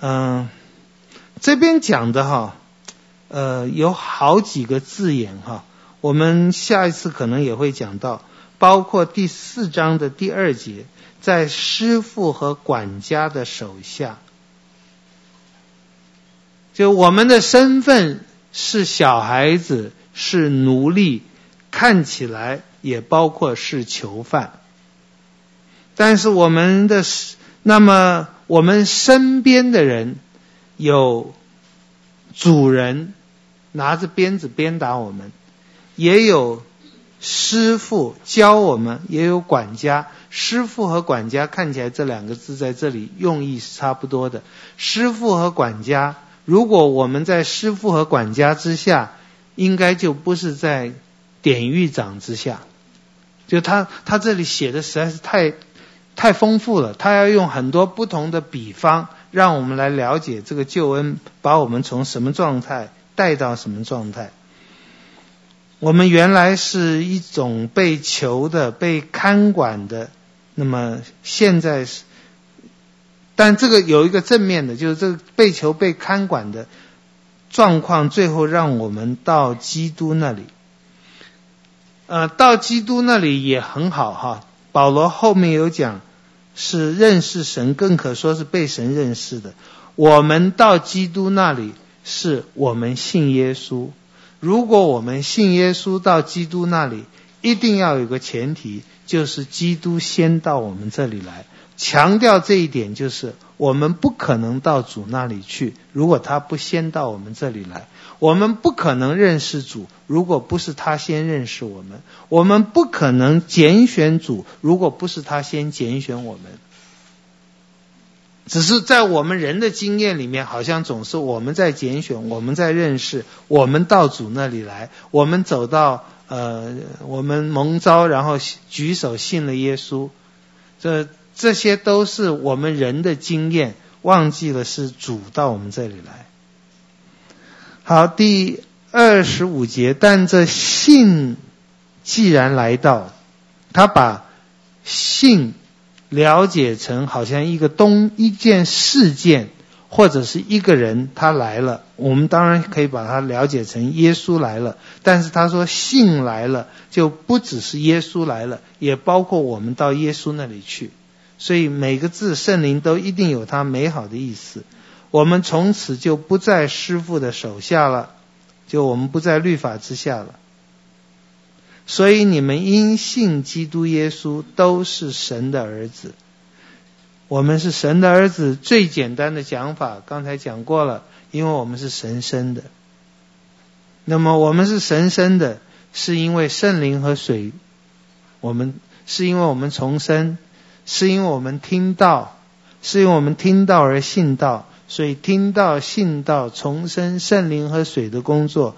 嗯，这边讲的哈，呃，有好几个字眼哈，我们下一次可能也会讲到，包括第四章的第二节，在师傅和管家的手下，就我们的身份是小孩子，是奴隶，看起来。也包括是囚犯，但是我们的，那么我们身边的人有主人拿着鞭子鞭打我们，也有师傅教我们，也有管家。师傅和管家看起来这两个字在这里用意是差不多的。师傅和管家，如果我们在师傅和管家之下，应该就不是在。典狱长之下。就他他这里写的实在是太太丰富了，他要用很多不同的比方，让我们来了解这个救恩，把我们从什么状态带到什么状态。我们原来是一种被囚的、被看管的，那么现在是，但这个有一个正面的，就是这个被囚、被看管的状况，最后让我们到基督那里。呃，到基督那里也很好哈。保罗后面有讲，是认识神，更可说是被神认识的。我们到基督那里，是我们信耶稣。如果我们信耶稣到基督那里，一定要有个前提，就是基督先到我们这里来。强调这一点，就是我们不可能到主那里去，如果他不先到我们这里来；我们不可能认识主，如果不是他先认识我们；我们不可能拣选主，如果不是他先拣选我们。只是在我们人的经验里面，好像总是我们在拣选，我们在认识，我们到主那里来，我们走到呃，我们蒙召，然后举手信了耶稣，这这些都是我们人的经验，忘记了是主到我们这里来。好，第二十五节，但这信既然来到，他把信。了解成好像一个东一件事件，或者是一个人他来了，我们当然可以把它了解成耶稣来了。但是他说信来了，就不只是耶稣来了，也包括我们到耶稣那里去。所以每个字圣灵都一定有它美好的意思。我们从此就不在师傅的手下了，就我们不在律法之下了。所以你们因信基督耶稣都是神的儿子。我们是神的儿子，最简单的讲法，刚才讲过了，因为我们是神生的。那么我们是神生的，是因为圣灵和水，我们是因为我们重生，是因为我们听道，是因为我们听道而信道，所以听到、信道、重生、圣灵和水的工作。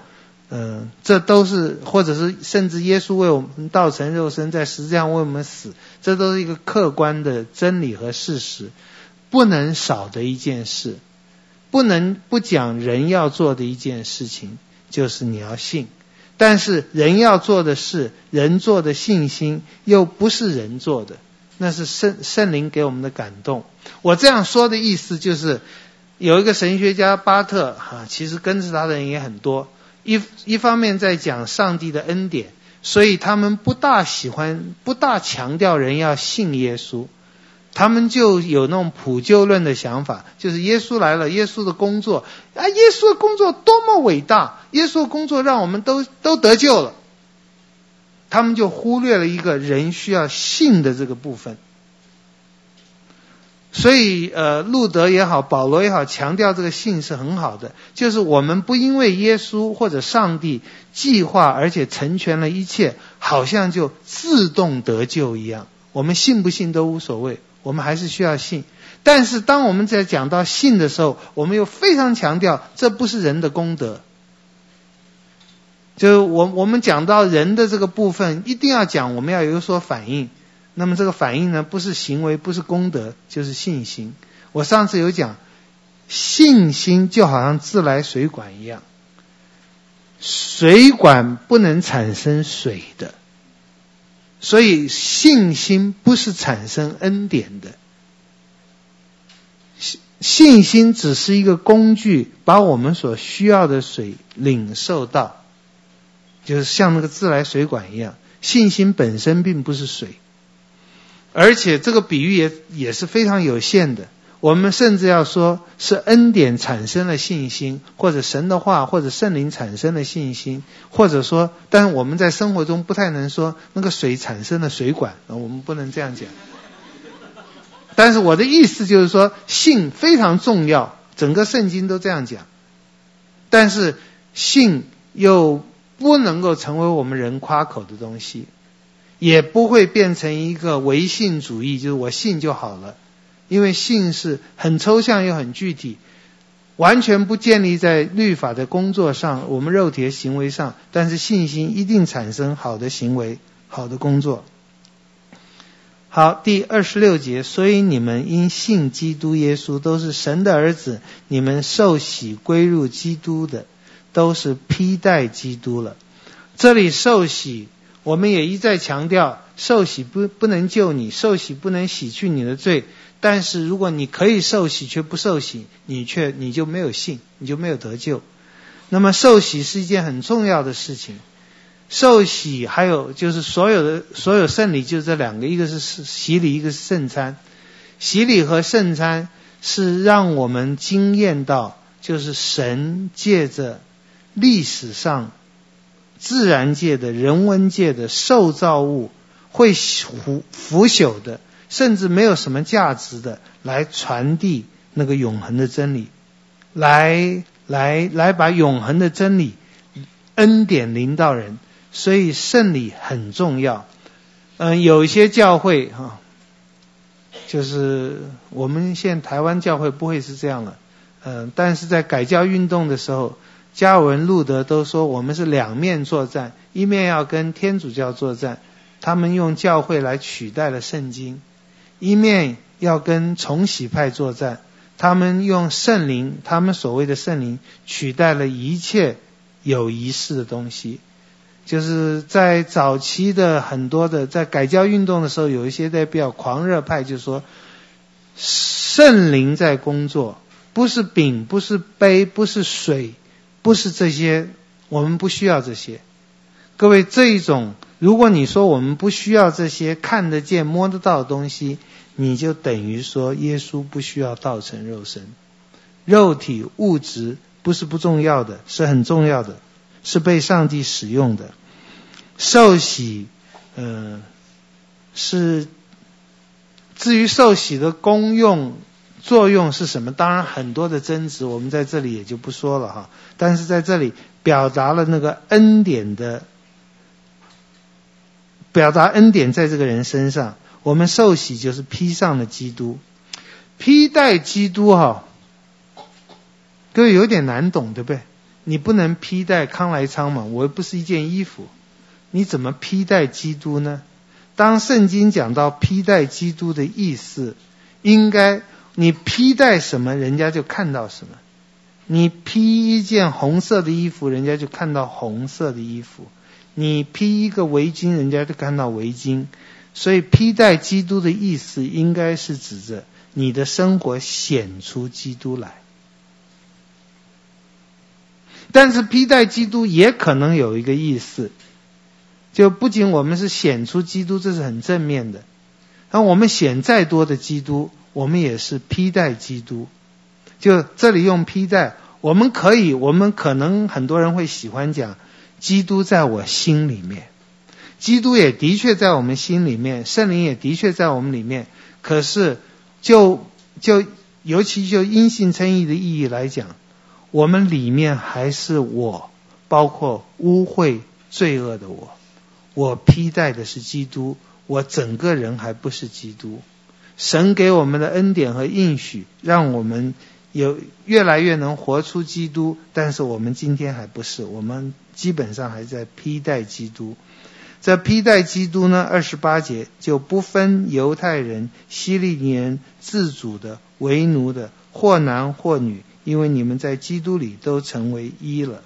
嗯，这都是，或者是甚至耶稣为我们道成肉身，在十字上为我们死，这都是一个客观的真理和事实，不能少的一件事，不能不讲人要做的一件事情，就是你要信。但是人要做的事，人做的信心，又不是人做的，那是圣圣灵给我们的感动。我这样说的意思就是，有一个神学家巴特哈，其实跟着他的人也很多。一一方面在讲上帝的恩典，所以他们不大喜欢，不大强调人要信耶稣，他们就有那种普救论的想法，就是耶稣来了，耶稣的工作啊，耶稣的工作多么伟大，耶稣的工作让我们都都得救了，他们就忽略了一个人需要信的这个部分。所以，呃，路德也好，保罗也好，强调这个信是很好的。就是我们不因为耶稣或者上帝计划而且成全了一切，好像就自动得救一样。我们信不信都无所谓，我们还是需要信。但是，当我们在讲到信的时候，我们又非常强调，这不是人的功德。就是我我们讲到人的这个部分，一定要讲，我们要有所反应。那么这个反应呢，不是行为，不是功德，就是信心。我上次有讲，信心就好像自来水管一样，水管不能产生水的，所以信心不是产生恩典的。信信心只是一个工具，把我们所需要的水领受到，就是像那个自来水管一样。信心本身并不是水。而且这个比喻也也是非常有限的。我们甚至要说是恩典产生了信心，或者神的话，或者圣灵产生了信心，或者说，但是我们在生活中不太能说那个水产生了水管，我们不能这样讲。但是我的意思就是说，信非常重要，整个圣经都这样讲。但是信又不能够成为我们人夸口的东西。也不会变成一个唯信主义，就是我信就好了，因为信是很抽象又很具体。完全不建立在律法的工作上，我们肉体的行为上，但是信心一定产生好的行为、好的工作。好，第二十六节，所以你们因信基督耶稣都是神的儿子，你们受洗归入基督的，都是披戴基督了。这里受洗，我们也一再强调，受洗不不能救你，受洗不能洗去你的罪。但是如果你可以受洗却不受洗，你却你就没有信，你就没有得救。那么受洗是一件很重要的事情。受洗还有就是所有的所有圣礼，就这两个，一个是洗礼，一个是圣餐。洗礼和圣餐是让我们惊艳到，就是神借着历史上自然界的人文界的受造物会腐腐朽的，甚至没有什么价值的，来传递那个永恒的真理，来来来把永恒的真理恩典临到人。所以圣礼很重要，嗯，有一些教会哈，就是我们现在台湾教会不会是这样了，嗯，但是在改教运动的时候，加尔文、路德都说我们是两面作战，一面要跟天主教作战，他们用教会来取代了圣经；一面要跟重洗派作战，他们用圣灵，他们所谓的圣灵取代了一切有仪式的东西。就是在早期的很多的在改教运动的时候，有一些代表狂热派就说，圣灵在工作，不是饼，不是杯，不是水，不是这些，我们不需要这些。各位，这一种，如果你说我们不需要这些看得见、摸得到的东西，你就等于说耶稣不需要道成肉身。肉体物质不是不重要的，是很重要的。是被上帝使用的，受洗，呃，是至于受洗的功用作用是什么？当然很多的争执，我们在这里也就不说了哈。但是在这里表达了那个恩典的，表达恩典在这个人身上，我们受洗就是披上了基督，披戴基督哈，各位有点难懂，对不对？你不能披戴康来昌嘛？我又不是一件衣服，你怎么披戴基督呢？当圣经讲到披戴基督的意思，应该你披戴什么，人家就看到什么。你披一件红色的衣服，人家就看到红色的衣服；你披一个围巾，人家就看到围巾。所以披戴基督的意思，应该是指着你的生活显出基督来。但是披戴基督也可能有一个意思，就不仅我们是显出基督，这是很正面的。那我们显再多的基督，我们也是披戴基督。就这里用披戴，我们可以，我们可能很多人会喜欢讲，基督在我心里面，基督也的确在我们心里面，圣灵也的确在我们里面。可是就就尤其就因信称义的意义来讲。我们里面还是我，包括污秽罪恶的我。我披戴的是基督，我整个人还不是基督。神给我们的恩典和应许，让我们有越来越能活出基督。但是我们今天还不是，我们基本上还在披戴基督。这披戴基督呢，二十八节就不分犹太人、希利尼人、自主的、为奴的，或男或女。因为你们在基督里都成为一了。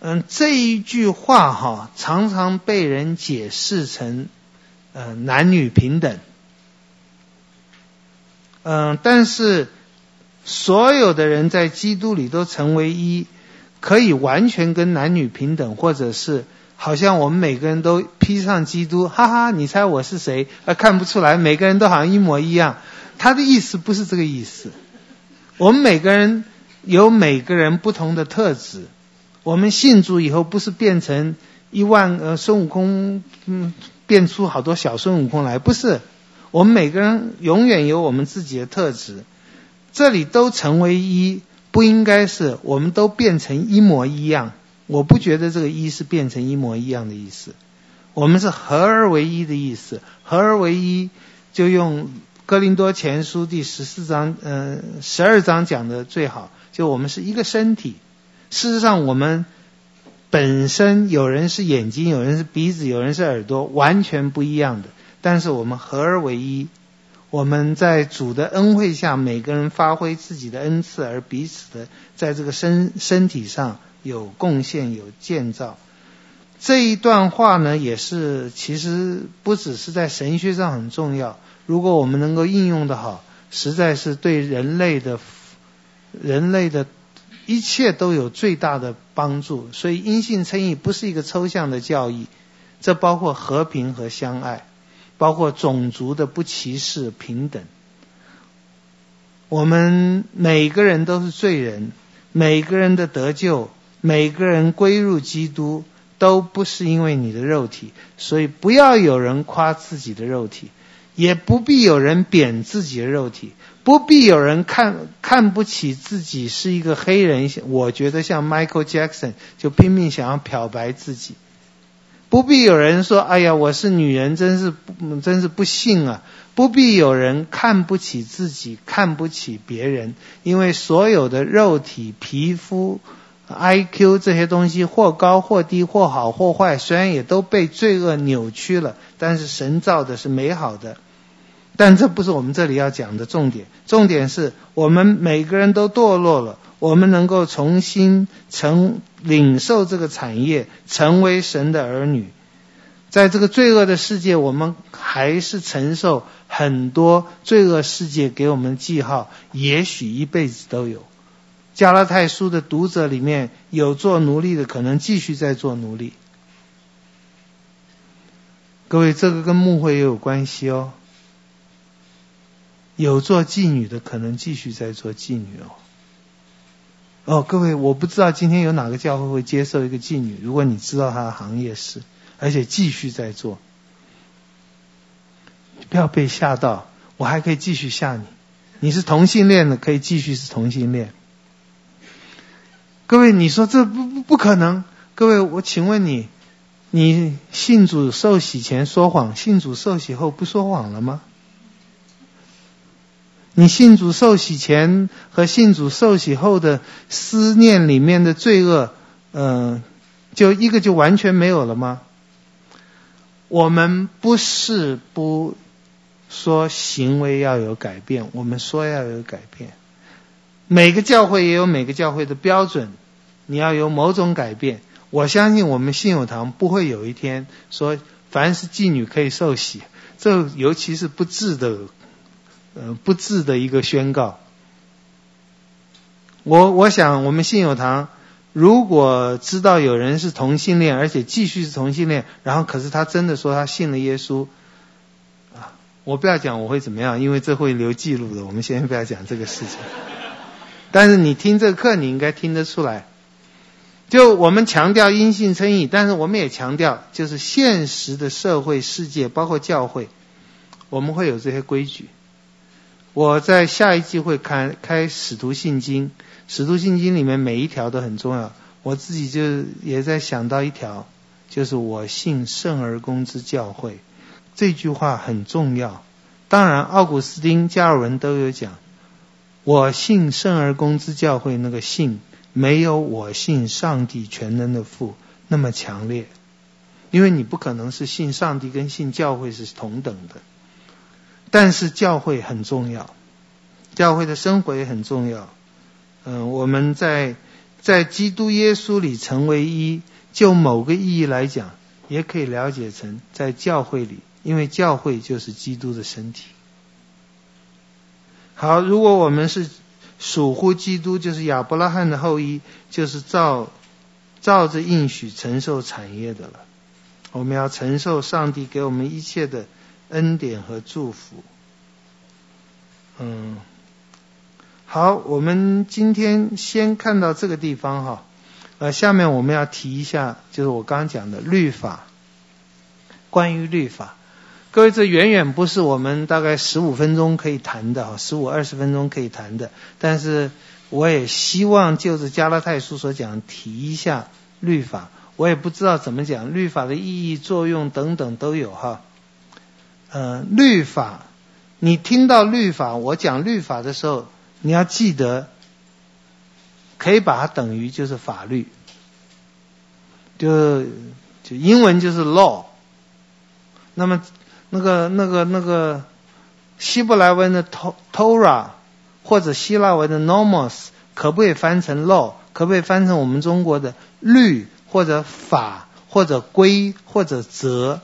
嗯，这一句话哈，常常被人解释成，呃，男女平等。嗯，但是所有的人在基督里都成为一，可以完全跟男女平等，或者是好像我们每个人都披上基督，哈哈，你猜我是谁？啊，看不出来，每个人都好像一模一样。他的意思不是这个意思。我们每个人有每个人不同的特质。我们信主以后，不是变成一万呃孙悟空，嗯，变出好多小孙悟空来，不是。我们每个人永远有我们自己的特质。这里都成为一，不应该是我们都变成一模一样。我不觉得这个一是变成一模一样的意思。我们是合而为一的意思。合而为一，就用。哥林多前书第十四章，嗯、呃，十二章讲的最好，就我们是一个身体。事实上，我们本身有人是眼睛，有人是鼻子，有人是耳朵，完全不一样的。但是我们合而为一。我们在主的恩惠下，每个人发挥自己的恩赐，而彼此的在这个身身体上有贡献、有建造。这一段话呢，也是其实不只是在神学上很重要。如果我们能够应用得好，实在是对人类的人类的一切都有最大的帮助。所以因信称义不是一个抽象的教义，这包括和平和相爱，包括种族的不歧视、平等。我们每个人都是罪人，每个人的得救，每个人归入基督。都不是因为你的肉体，所以不要有人夸自己的肉体，也不必有人贬自己的肉体，不必有人看看不起自己是一个黑人。我觉得像 Michael Jackson 就拼命想要漂白自己，不必有人说：“哎呀，我是女人，真是真是不幸啊！”不必有人看不起自己，看不起别人，因为所有的肉体、皮肤。IQ 这些东西或高或低，或好或坏，虽然也都被罪恶扭曲了，但是神造的是美好的。但这不是我们这里要讲的重点，重点是我们每个人都堕落了，我们能够重新成领受这个产业，成为神的儿女。在这个罪恶的世界，我们还是承受很多罪恶世界给我们的记号，也许一辈子都有。加拉太书的读者里面有做奴隶的，可能继续在做奴隶。各位，这个跟牧会也有关系哦。有做妓女的，可能继续在做妓女哦。哦，各位，我不知道今天有哪个教会会接受一个妓女。如果你知道她的行业是，而且继续在做，不要被吓到。我还可以继续吓你。你是同性恋的，可以继续是同性恋。各位，你说这不不不可能？各位，我请问你，你信主受洗前说谎，信主受洗后不说谎了吗？你信主受洗前和信主受洗后的思念里面的罪恶，嗯、就一个就完全没有了吗？我们不是不说行为要有改变，我们说要有改变。每个教会也有每个教会的标准。你要有某种改变，我相信我们信友堂不会有一天说凡是妓女可以受洗，这尤其是不智的，呃，不智的一个宣告。我我想我们信友堂如果知道有人是同性恋，而且继续是同性恋，然后可是他真的说他信了耶稣，啊，我不要讲我会怎么样，因为这会留记录的。我们先不要讲这个事情，但是你听这个课，你应该听得出来。就我们强调因信称义，但是我们也强调，就是现实的社会世界，包括教会，我们会有这些规矩。我在下一季会开开使徒信经，使徒信经里面每一条都很重要。我自己就也在想到一条，就是我信圣而公之教会，这句话很重要。当然，奥古斯丁、加尔文都有讲，我信圣而公之教会那个信。没有我信上帝全能的父那么强烈，因为你不可能是信上帝跟信教会是同等的。但是教会很重要，教会的生活也很重要。嗯，我们在在基督耶稣里成为一，就某个意义来讲，也可以了解成在教会里，因为教会就是基督的身体。好，如果我们是。属乎基督就是亚伯拉罕的后裔，就是照照着应许承受产业的了。我们要承受上帝给我们一切的恩典和祝福。嗯，好，我们今天先看到这个地方哈。呃，下面我们要提一下，就是我刚刚讲的律法，关于律法。各位，这远远不是我们大概十五分钟可以谈的啊，十五二十分钟可以谈的。但是，我也希望就是加拉太书所讲，提一下律法。我也不知道怎么讲，律法的意义、作用等等都有哈。呃，律法你听到律法，我讲律法的时候，你要记得，可以把它等于就是法律，就就英文就是 law。那么那个那个那个希伯来文的 Torah 或者希腊文的 Nomos，可不可以翻成 law？可不可以翻成我们中国的律或者法或者规或者则？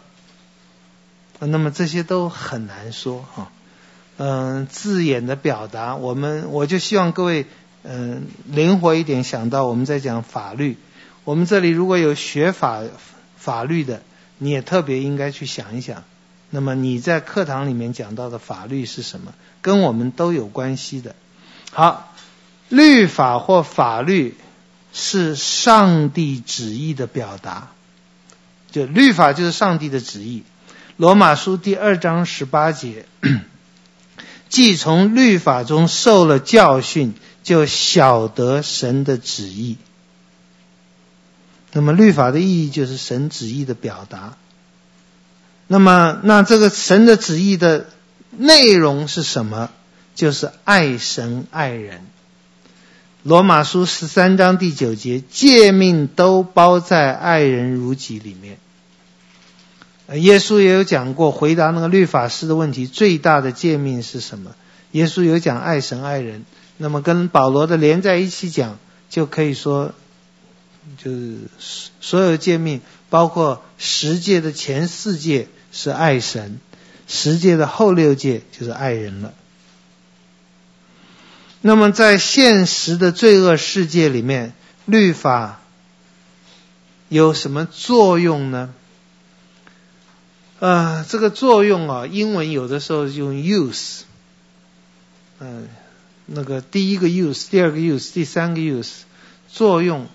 那么这些都很难说哈。嗯，字眼的表达，我们我就希望各位嗯灵活一点，想到我们在讲法律。我们这里如果有学法法律的，你也特别应该去想一想。那么你在课堂里面讲到的法律是什么？跟我们都有关系的。好，律法或法律是上帝旨意的表达。就律法就是上帝的旨意。罗马书第二章十八节。既从律法中受了教训，就晓得神的旨意。那么律法的意义就是神旨意的表达。那么那这个神的旨意的内容是什么？就是爱神爱人。罗马书十三章第九节，诫命都包在爱人如己里面。耶稣也有讲过，回答那个律法师的问题，最大的诫命是什么？耶稣有讲爱神爱人，那么跟保罗的连在一起讲，就可以说，就是所有诫命，包括十诫的前四诫是爱神，十诫的后六诫就是爱人了。那么在现实的罪恶世界里面，律法有什么作用呢？呃，这个作用啊，英文有的时候用 use，嗯、那个第一个 use，第二个 use，第三个 use，作用，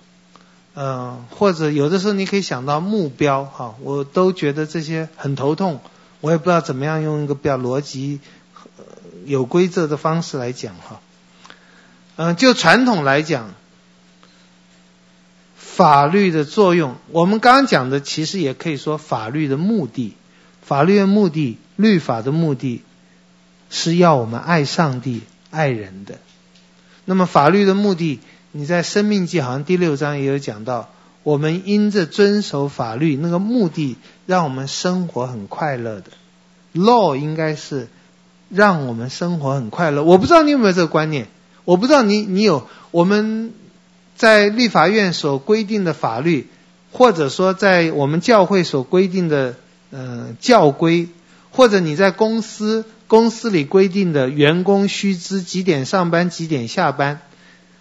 嗯、或者有的时候你可以想到目标哈，我都觉得这些很头痛，我也不知道怎么样用一个比较逻辑、有规则的方式来讲哈，嗯、就传统来讲，法律的作用，我们刚刚讲的其实也可以说法律的目的。法律的目的，律法的目的，是要我们爱上帝、爱人的。那么法律的目的，你在《生命记》好像第六章也有讲到，我们因着遵守法律，那个目的让我们生活很快乐的。Law 应该是让我们生活很快乐。我不知道你有没有这个观念，我不知道你你有我们在立法院所规定的法律，或者说在我们教会所规定的。呃，教规，或者你在公司公司里规定的员工须知几点上班几点下班，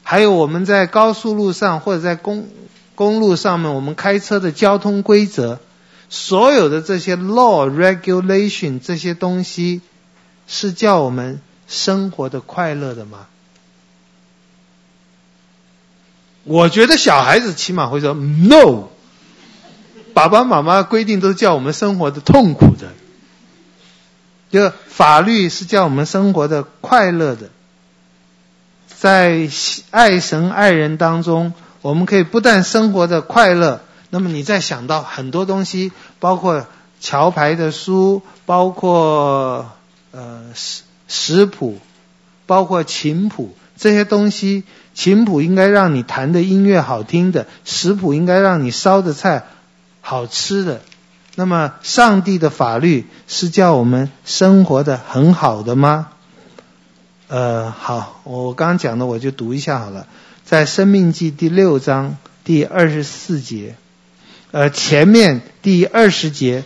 还有我们在高速路上或者在公公路上面我们开车的交通规则，所有的这些 law regulation 这些东西，是叫我们生活的快乐的吗？我觉得小孩子起码会说 no。爸爸妈妈规定都叫我们生活的痛苦的，就法律是叫我们生活的快乐的，在爱神爱人当中，我们可以不但生活的快乐，那么你再想到很多东西，包括桥牌的书，包括呃食食谱，包括琴谱这些东西，琴谱应该让你弹的音乐好听的，食谱应该让你烧的菜。好吃的，那么上帝的法律是叫我们生活的很好的吗？呃，好，我刚刚讲的我就读一下好了，在《生命记》第六章第二十四节，呃，前面第二十节，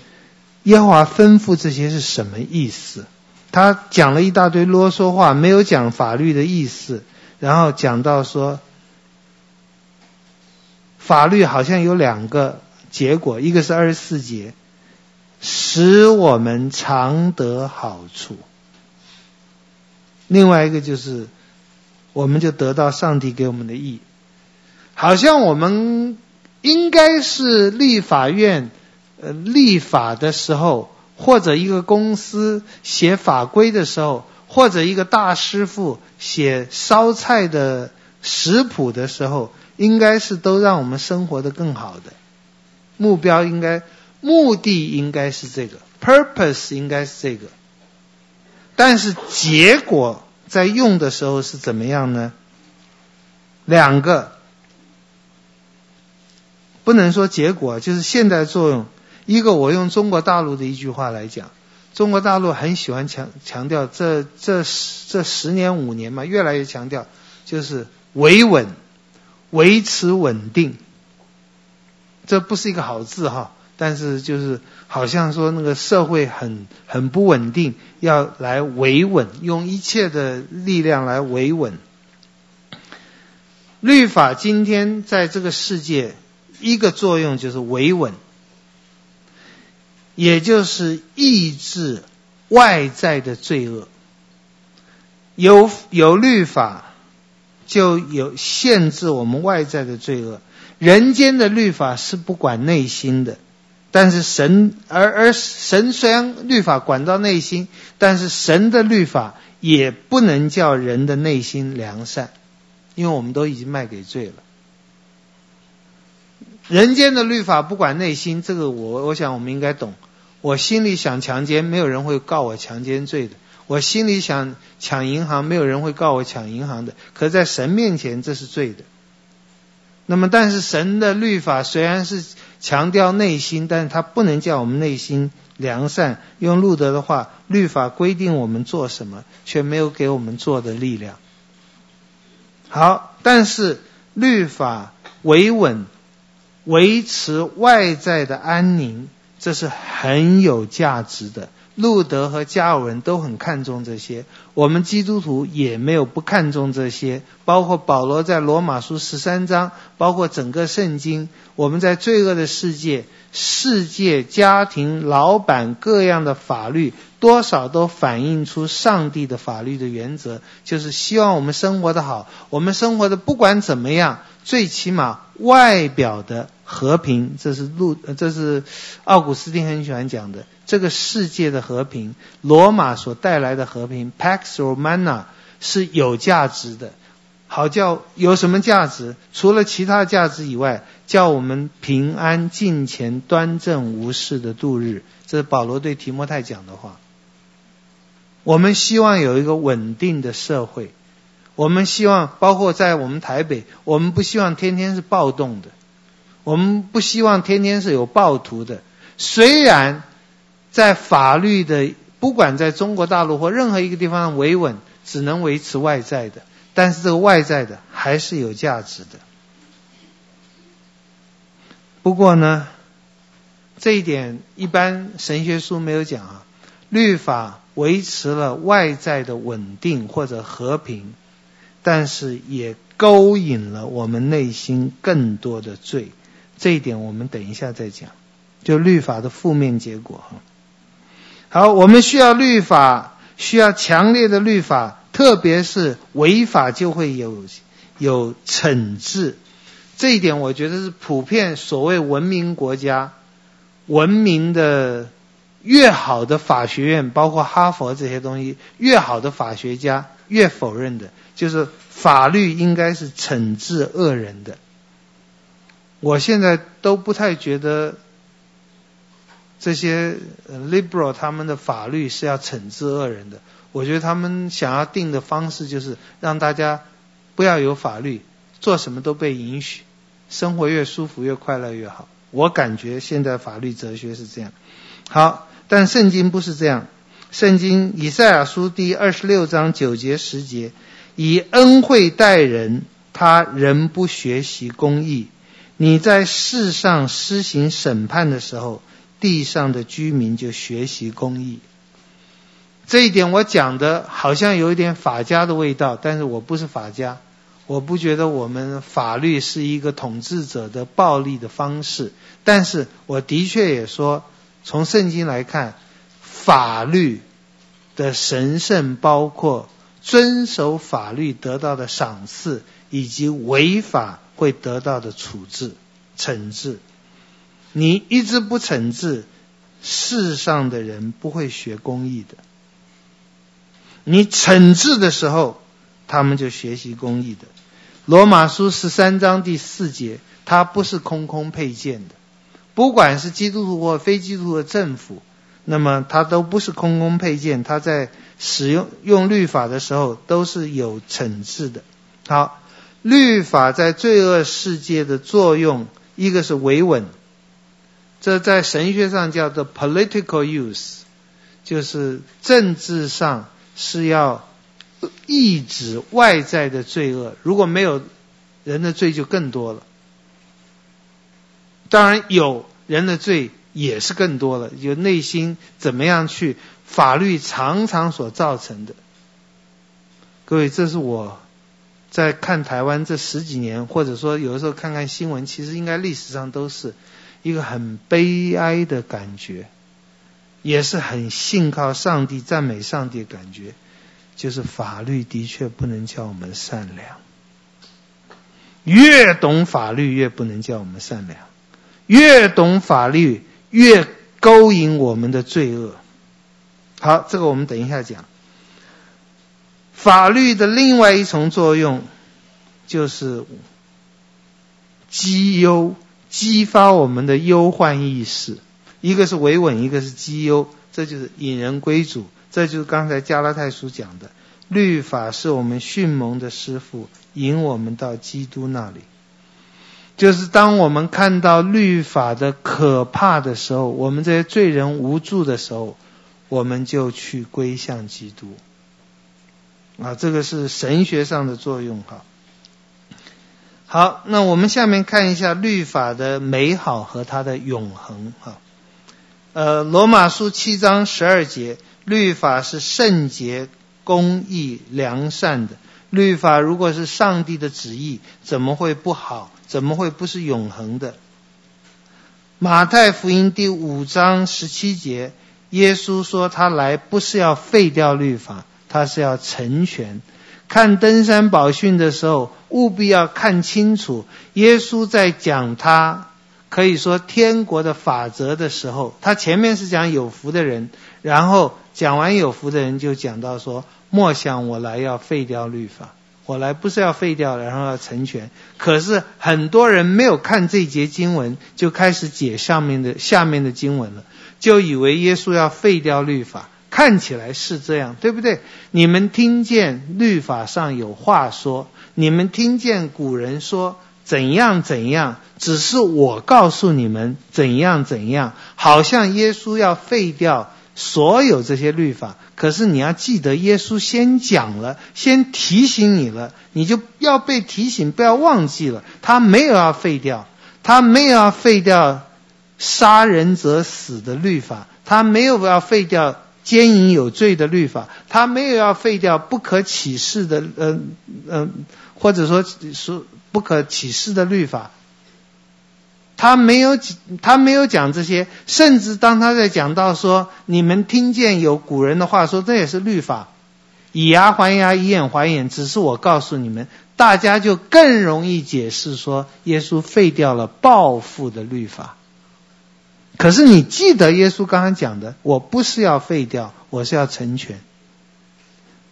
耶和华吩咐这些是什么意思？他讲了一大堆啰嗦话，没有讲法律的意思，然后讲到说，法律好像有两个。结果，一个是二十四节，使我们常得好处；另外一个就是，我们就得到上帝给我们的义。好像我们应该是立法院呃立法的时候，或者一个公司写法规的时候，或者一个大师傅写烧菜的食谱的时候，应该是都让我们生活得更好的。目标应该，目的应该是这个，purpose 应该是这个。但是结果在用的时候是怎么样呢？两个，不能说结果，就是现在作用。一个我用中国大陆的一句话来讲，中国大陆很喜欢强强调这这这十年五年嘛，越来越强调就是维稳，维持稳定。这不是一个好字哈，但是就是好像说那个社会很很不稳定，要来维稳，用一切的力量来维稳。律法今天在这个世界一个作用就是维稳，也就是抑制外在的罪恶。有有律法，就有限制我们外在的罪恶。人间的律法是不管内心的，但是神而而神虽然律法管到内心，但是神的律法也不能叫人的内心良善。因为我们都已经卖给罪了。人间的律法不管内心，这个我我想我们应该懂。我心里想强奸，没有人会告我强奸罪的；我心里想抢银行，没有人会告我抢银行的。可在神面前，这是罪的。那么，但是神的律法虽然是强调内心，但是它不能叫我们内心良善。用路德的话，律法规定我们做什么，却没有给我们做的力量。好，但是律法维稳、维持外在的安宁，这是很有价值的。路德和加尔文都很看重这些，我们基督徒也没有不看重这些。包括保罗在罗马书十三章，包括整个圣经，我们在罪恶的世界、世界、家庭、老板各样的法律。多少都反映出上帝的法律的原则，就是希望我们生活的好，我们生活的不管怎么样，最起码外表的和平，这是路，这是奥古斯丁很喜欢讲的，这个世界的和平，罗马所带来的和平，Pax Romana 是有价值的，好叫有什么价值？除了其他价值以外，叫我们平安、敬虔、端正、无事的度日，这是保罗对提摩太讲的话。我们希望有一个稳定的社会，我们希望包括在我们台北，我们不希望天天是暴动的，我们不希望天天是有暴徒的。虽然在法律的，不管在中国大陆或任何一个地方维稳，只能维持外在的，但是这个外在的还是有价值的。不过呢，这一点一般神学书没有讲啊，律法。维持了外在的稳定或者和平，但是也勾引了我们内心更多的罪。这一点我们等一下再讲。就律法的负面结果哈。好，我们需要律法，需要强烈的律法，特别是违法就会有有惩治。这一点我觉得是普遍所谓文明国家文明的。越好的法学院，包括哈佛这些东西，越好的法学家越否认的，就是法律应该是惩治恶人的。我现在都不太觉得这些 liberal 他们的法律是要惩治恶人的。我觉得他们想要定的方式就是让大家不要有法律，做什么都被允许，生活越舒服越快乐越好。我感觉现在法律哲学是这样。好。但圣经不是这样，圣经以赛亚书第二十六章九节十节，以恩惠待人，他仍不学习公义。你在世上施行审判的时候，地上的居民就学习公义。这一点我讲的好像有一点法家的味道，但是我不是法家，我不觉得我们法律是一个统治者的暴力的方式，但是我的确也说。从圣经来看，法律的神圣包括遵守法律得到的赏赐，以及违法会得到的处置、惩治。你一直不惩治，世上的人不会学公义的。你惩治的时候，他们就学习公义的。罗马书十三章第四节，它不是空空配件的。不管是基督徒或非基督徒的政府，那么它都不是空空配件，它在使用用律法的时候都是有惩治的。好，律法在罪恶世界的作用，一个是维稳，这在神学上叫做 political use，就是政治上是要抑制外在的罪恶，如果没有人的罪就更多了。当然有人的罪。也是更多了，就内心怎么样去法律常常所造成的。各位，这是我在看台湾这十几年，或者说有的时候看看新闻，其实应该历史上都是一个很悲哀的感觉，也是很信靠上帝、赞美上帝的感觉，就是法律的确不能叫我们善良，越懂法律越不能叫我们善良，越懂法律。越勾引我们的罪恶。好，这个我们等一下讲。法律的另外一重作用就是激忧，激发我们的忧患意识。一个是维稳，一个是激忧，这就是引人归主。这就是刚才加拉太书讲的，律法是我们训蒙的师傅，引我们到基督那里。就是当我们看到律法的可怕的时候，我们这些罪人无助的时候，我们就去归向基督。啊，这个是神学上的作用哈。好，那我们下面看一下律法的美好和它的永恒哈。呃，罗马书七章十二节，律法是圣洁、公义、良善的。律法如果是上帝的旨意，怎么会不好？怎么会不是永恒的？马太福音第五章十七节，耶稣说他来不是要废掉律法，他是要成全。看登山宝训的时候，务必要看清楚，耶稣在讲他可以说天国的法则的时候，他前面是讲有福的人，然后讲完有福的人，就讲到说，莫想我来要废掉律法。我来不是要废掉，然后要成全。可是很多人没有看这节经文，就开始解上面的下面的经文了，就以为耶稣要废掉律法。看起来是这样，对不对？你们听见律法上有话说，你们听见古人说怎样怎样，只是我告诉你们怎样怎样，好像耶稣要废掉。所有这些律法，可是你要记得，耶稣先讲了，先提醒你了，你就要被提醒，不要忘记了。他没有要废掉，他没有要废掉杀人者死的律法，他没有要废掉奸淫有罪的律法，他没有要废掉不可起誓的，嗯、呃、嗯、呃，或者说说不可起誓的律法。他没有，他没有讲这些，甚至当他在讲到说，你们听见有古人的话说，这也是律法，以牙还牙，以眼还眼，只是我告诉你们，大家就更容易解释说，耶稣废掉了报复的律法。可是你记得耶稣刚刚讲的，我不是要废掉，我是要成全。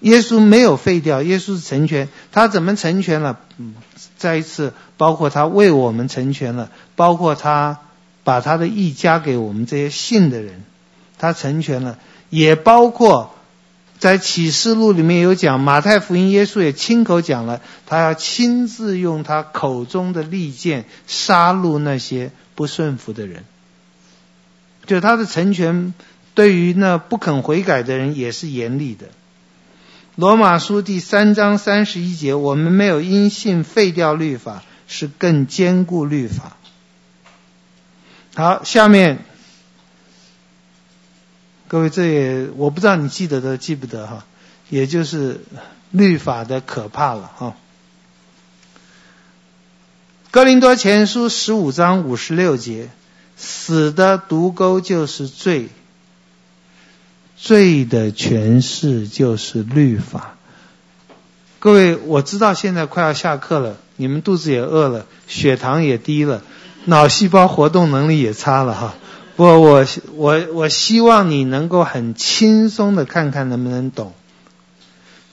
耶稣没有废掉，耶稣是成全。他怎么成全了？嗯，再一次，包括他为我们成全了，包括他把他的义加给我们这些信的人，他成全了，也包括在启示录里面有讲，马太福音耶稣也亲口讲了，他要亲自用他口中的利剑杀戮那些不顺服的人。就他的成全，对于那不肯悔改的人也是严厉的。罗马书第三章三十一节，我们没有因信废掉律法，是更坚固律法。好，下面各位，这也我不知道你记得的记不得哈，也就是律法的可怕了哈。哥林多前书十五章五十六节，死的毒钩就是罪。罪的诠释就是律法。各位，我知道现在快要下课了，你们肚子也饿了，血糖也低了，脑细胞活动能力也差了哈。不过我我我希望你能够很轻松的看看能不能懂。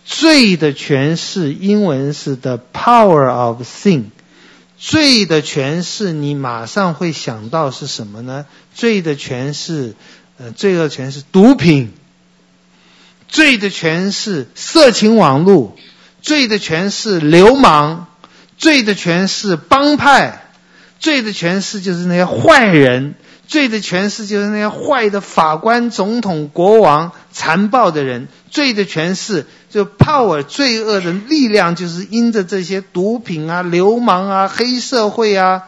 罪的诠释，英文是 the power of sin。罪的诠释，你马上会想到是什么呢？罪的诠释。呃，罪恶权势毒品，罪的诠释色情网络，罪的诠释流氓，罪的诠释帮派，罪的诠释就是那些坏人，罪的权势就是那些坏的法官、总统、国王，残暴的人，罪的权势就 power 罪恶的力量，就是因着这些毒品啊、流氓啊、黑社会啊，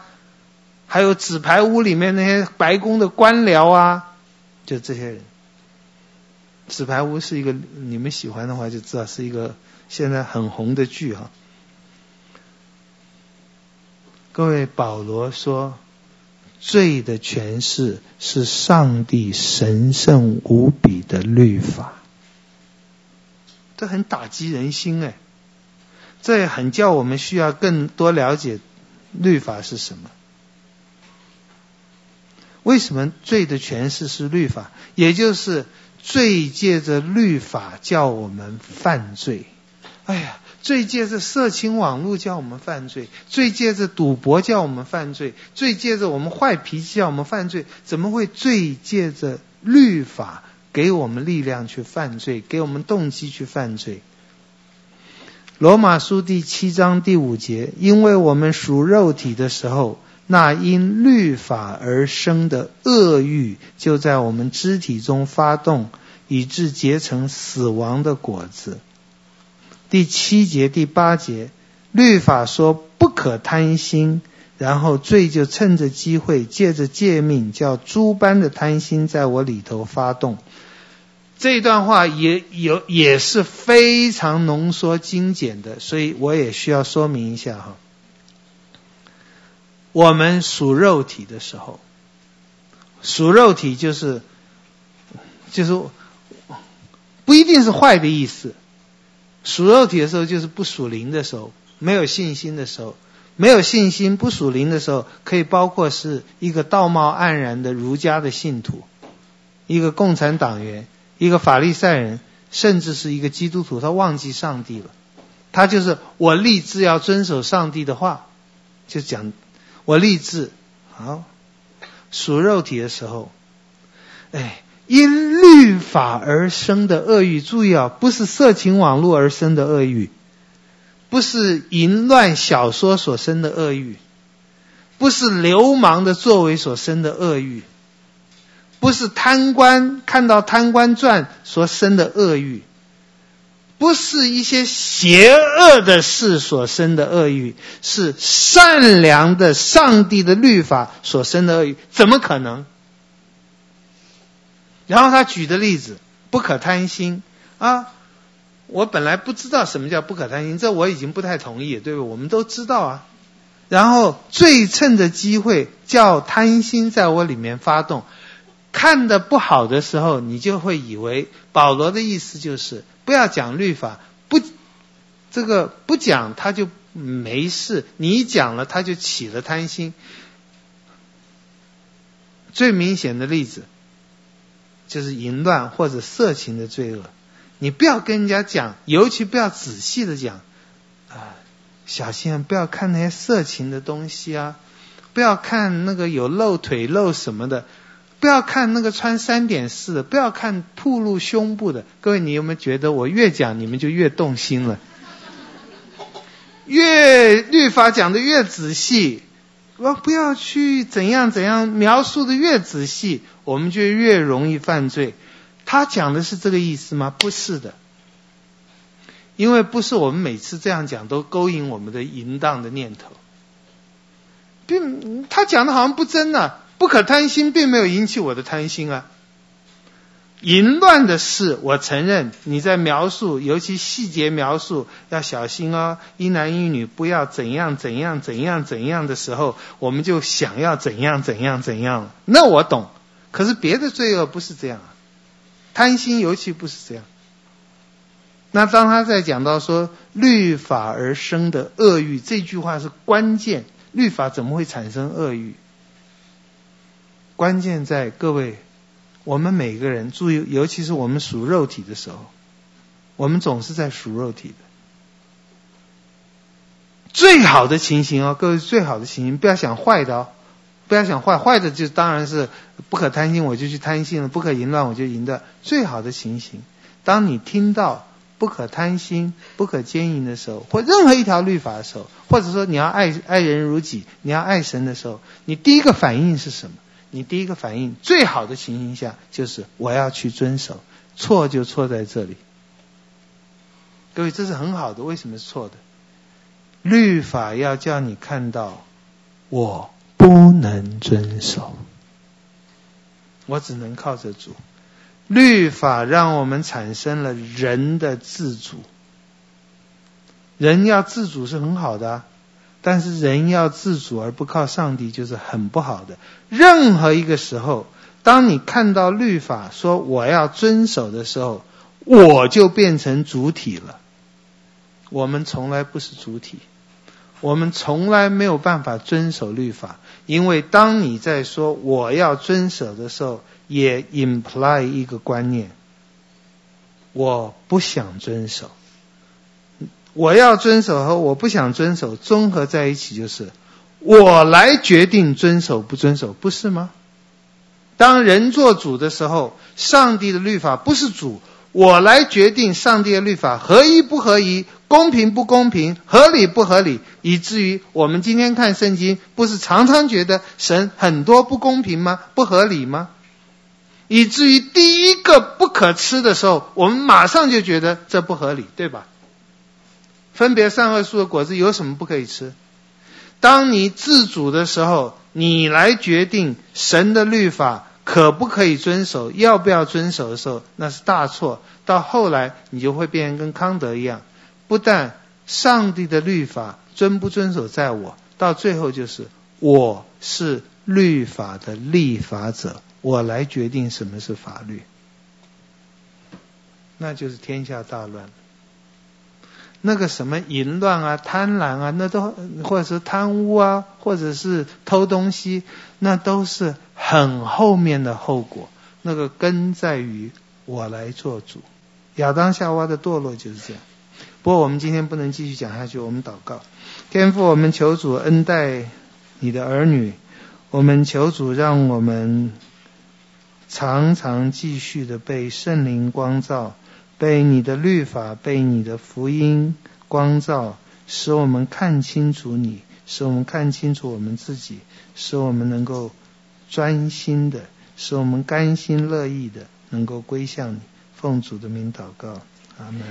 还有纸牌屋里面那些白宫的官僚啊。就这些人，《纸牌屋》是一个你们喜欢的话就知道是一个现在很红的剧哈。各位，保罗说，罪的诠释是上帝神圣无比的律法，这很打击人心哎，这也很叫我们需要更多了解律法是什么。为什么罪的诠释是律法？也就是罪借着律法叫我们犯罪。哎呀，罪借着色情网络叫我们犯罪，罪借着赌博叫我们犯罪，罪借着我们坏脾气叫我们犯罪。怎么会罪借着律法给我们力量去犯罪，给我们动机去犯罪？罗马书第七章第五节，因为我们属肉体的时候。那因律法而生的恶欲，就在我们肢体中发动，以致结成死亡的果子。第七节、第八节，律法说不可贪心，然后罪就趁着机会，借着诫命，叫诸般的贪心在我里头发动。这段话也有也是非常浓缩精简的，所以我也需要说明一下哈。我们属肉体的时候，属肉体就是就是不一定是坏的意思。属肉体的时候就是不属灵的时候，没有信心的时候，没有信心不属灵的时候，可以包括是一个道貌岸然的儒家的信徒，一个共产党员，一个法利赛人，甚至是一个基督徒，他忘记上帝了。他就是我立志要遵守上帝的话，就讲。我立志，好属肉体的时候，哎，因律法而生的恶欲，注意啊，不是色情网络而生的恶欲，不是淫乱小说所生的恶欲，不是流氓的作为所生的恶欲，不是贪官看到贪官传所生的恶欲。不是一些邪恶的事所生的恶欲，是善良的上帝的律法所生的恶欲，怎么可能？然后他举的例子，不可贪心啊！我本来不知道什么叫不可贪心，这我已经不太同意，对不？我们都知道啊。然后最趁着机会叫贪心在我里面发动，看得不好的时候，你就会以为保罗的意思就是。不要讲律法，不，这个不讲他就没事。你一讲了，他就起了贪心。最明显的例子就是淫乱或者色情的罪恶。你不要跟人家讲，尤其不要仔细的讲啊，小心，不要看那些色情的东西啊，不要看那个有露腿露什么的。不要看那个穿三点式的，不要看暴露胸部的。各位，你有没有觉得我越讲你们就越动心了？越律法讲的越仔细，我不要去怎样怎样描述的越仔细，我们就越容易犯罪。他讲的是这个意思吗？不是的，因为不是我们每次这样讲都勾引我们的淫荡的念头，并他讲的好像不真呢、不可贪心，并没有引起我的贪心啊。淫乱的事，我承认你在描述，尤其细节描述要小心哦。一男一女不要怎样怎样怎样怎样的时候，我们就想要怎样怎样怎样。那我懂，可是别的罪恶不是这样啊。贪心尤其不是这样。那当他在讲到说律法而生的恶欲，这句话是关键。律法怎么会产生恶欲？关键在各位，我们每个人注意，尤其是我们属肉体的时候，我们总是在属肉体的。最好的情形哦，各位最好的情形，不要想坏的哦，不要想坏，坏的就当然是不可贪心，我就去贪心了；不可淫乱，我就淫乱。最好的情形，当你听到不可贪心、不可奸淫的时候，或任何一条律法的时候，或者说你要爱爱人如己，你要爱神的时候，你第一个反应是什么？你第一个反应，最好的情形下就是我要去遵守。错就错在这里，各位，这是很好的。为什么是错的？律法要叫你看到，我不能遵守，我只能靠着主。律法让我们产生了人的自主，人要自主是很好的，但是人要自主而不靠上帝就是很不好的。任何一个时候，当你看到律法说我要遵守的时候，我就变成主体了。我们从来不是主体。我们从来没有办法遵守律法，因为当你在说我要遵守的时候，也 imply 一个观念：我不想遵守。我要遵守和我不想遵守综合在一起，就是我来决定遵守不遵守，不是吗？当人做主的时候，上帝的律法不是主。我来决定上帝的律法合宜不合宜，公平不公平，合理不合理，以至于我们今天看圣经，不是常常觉得神很多不公平吗？不合理吗？以至于第一个不可吃的时候，我们马上就觉得这不合理，对吧？分别善恶树的果子有什么不可以吃？当你自主的时候，你来决定神的律法。可不可以遵守？要不要遵守的时候，那是大错。到后来，你就会变成跟康德一样，不但上帝的律法遵不遵守在我，到最后就是我是律法的立法者，我来决定什么是法律，那就是天下大乱。那个什么淫乱啊、贪婪啊，那都或者是贪污啊，或者是偷东西，那都是很后面的后果。那个根在于我来做主。亚当夏娃的堕落就是这样。不过我们今天不能继续讲下去，我们祷告。天父，我们求主恩待你的儿女，我们求主让我们常常继续的被圣灵光照。被你的律法，被你的福音光照，使我们看清楚你，使我们看清楚我们自己，使我们能够专心的，使我们甘心乐意的能够归向你。奉主的名祷告，阿门。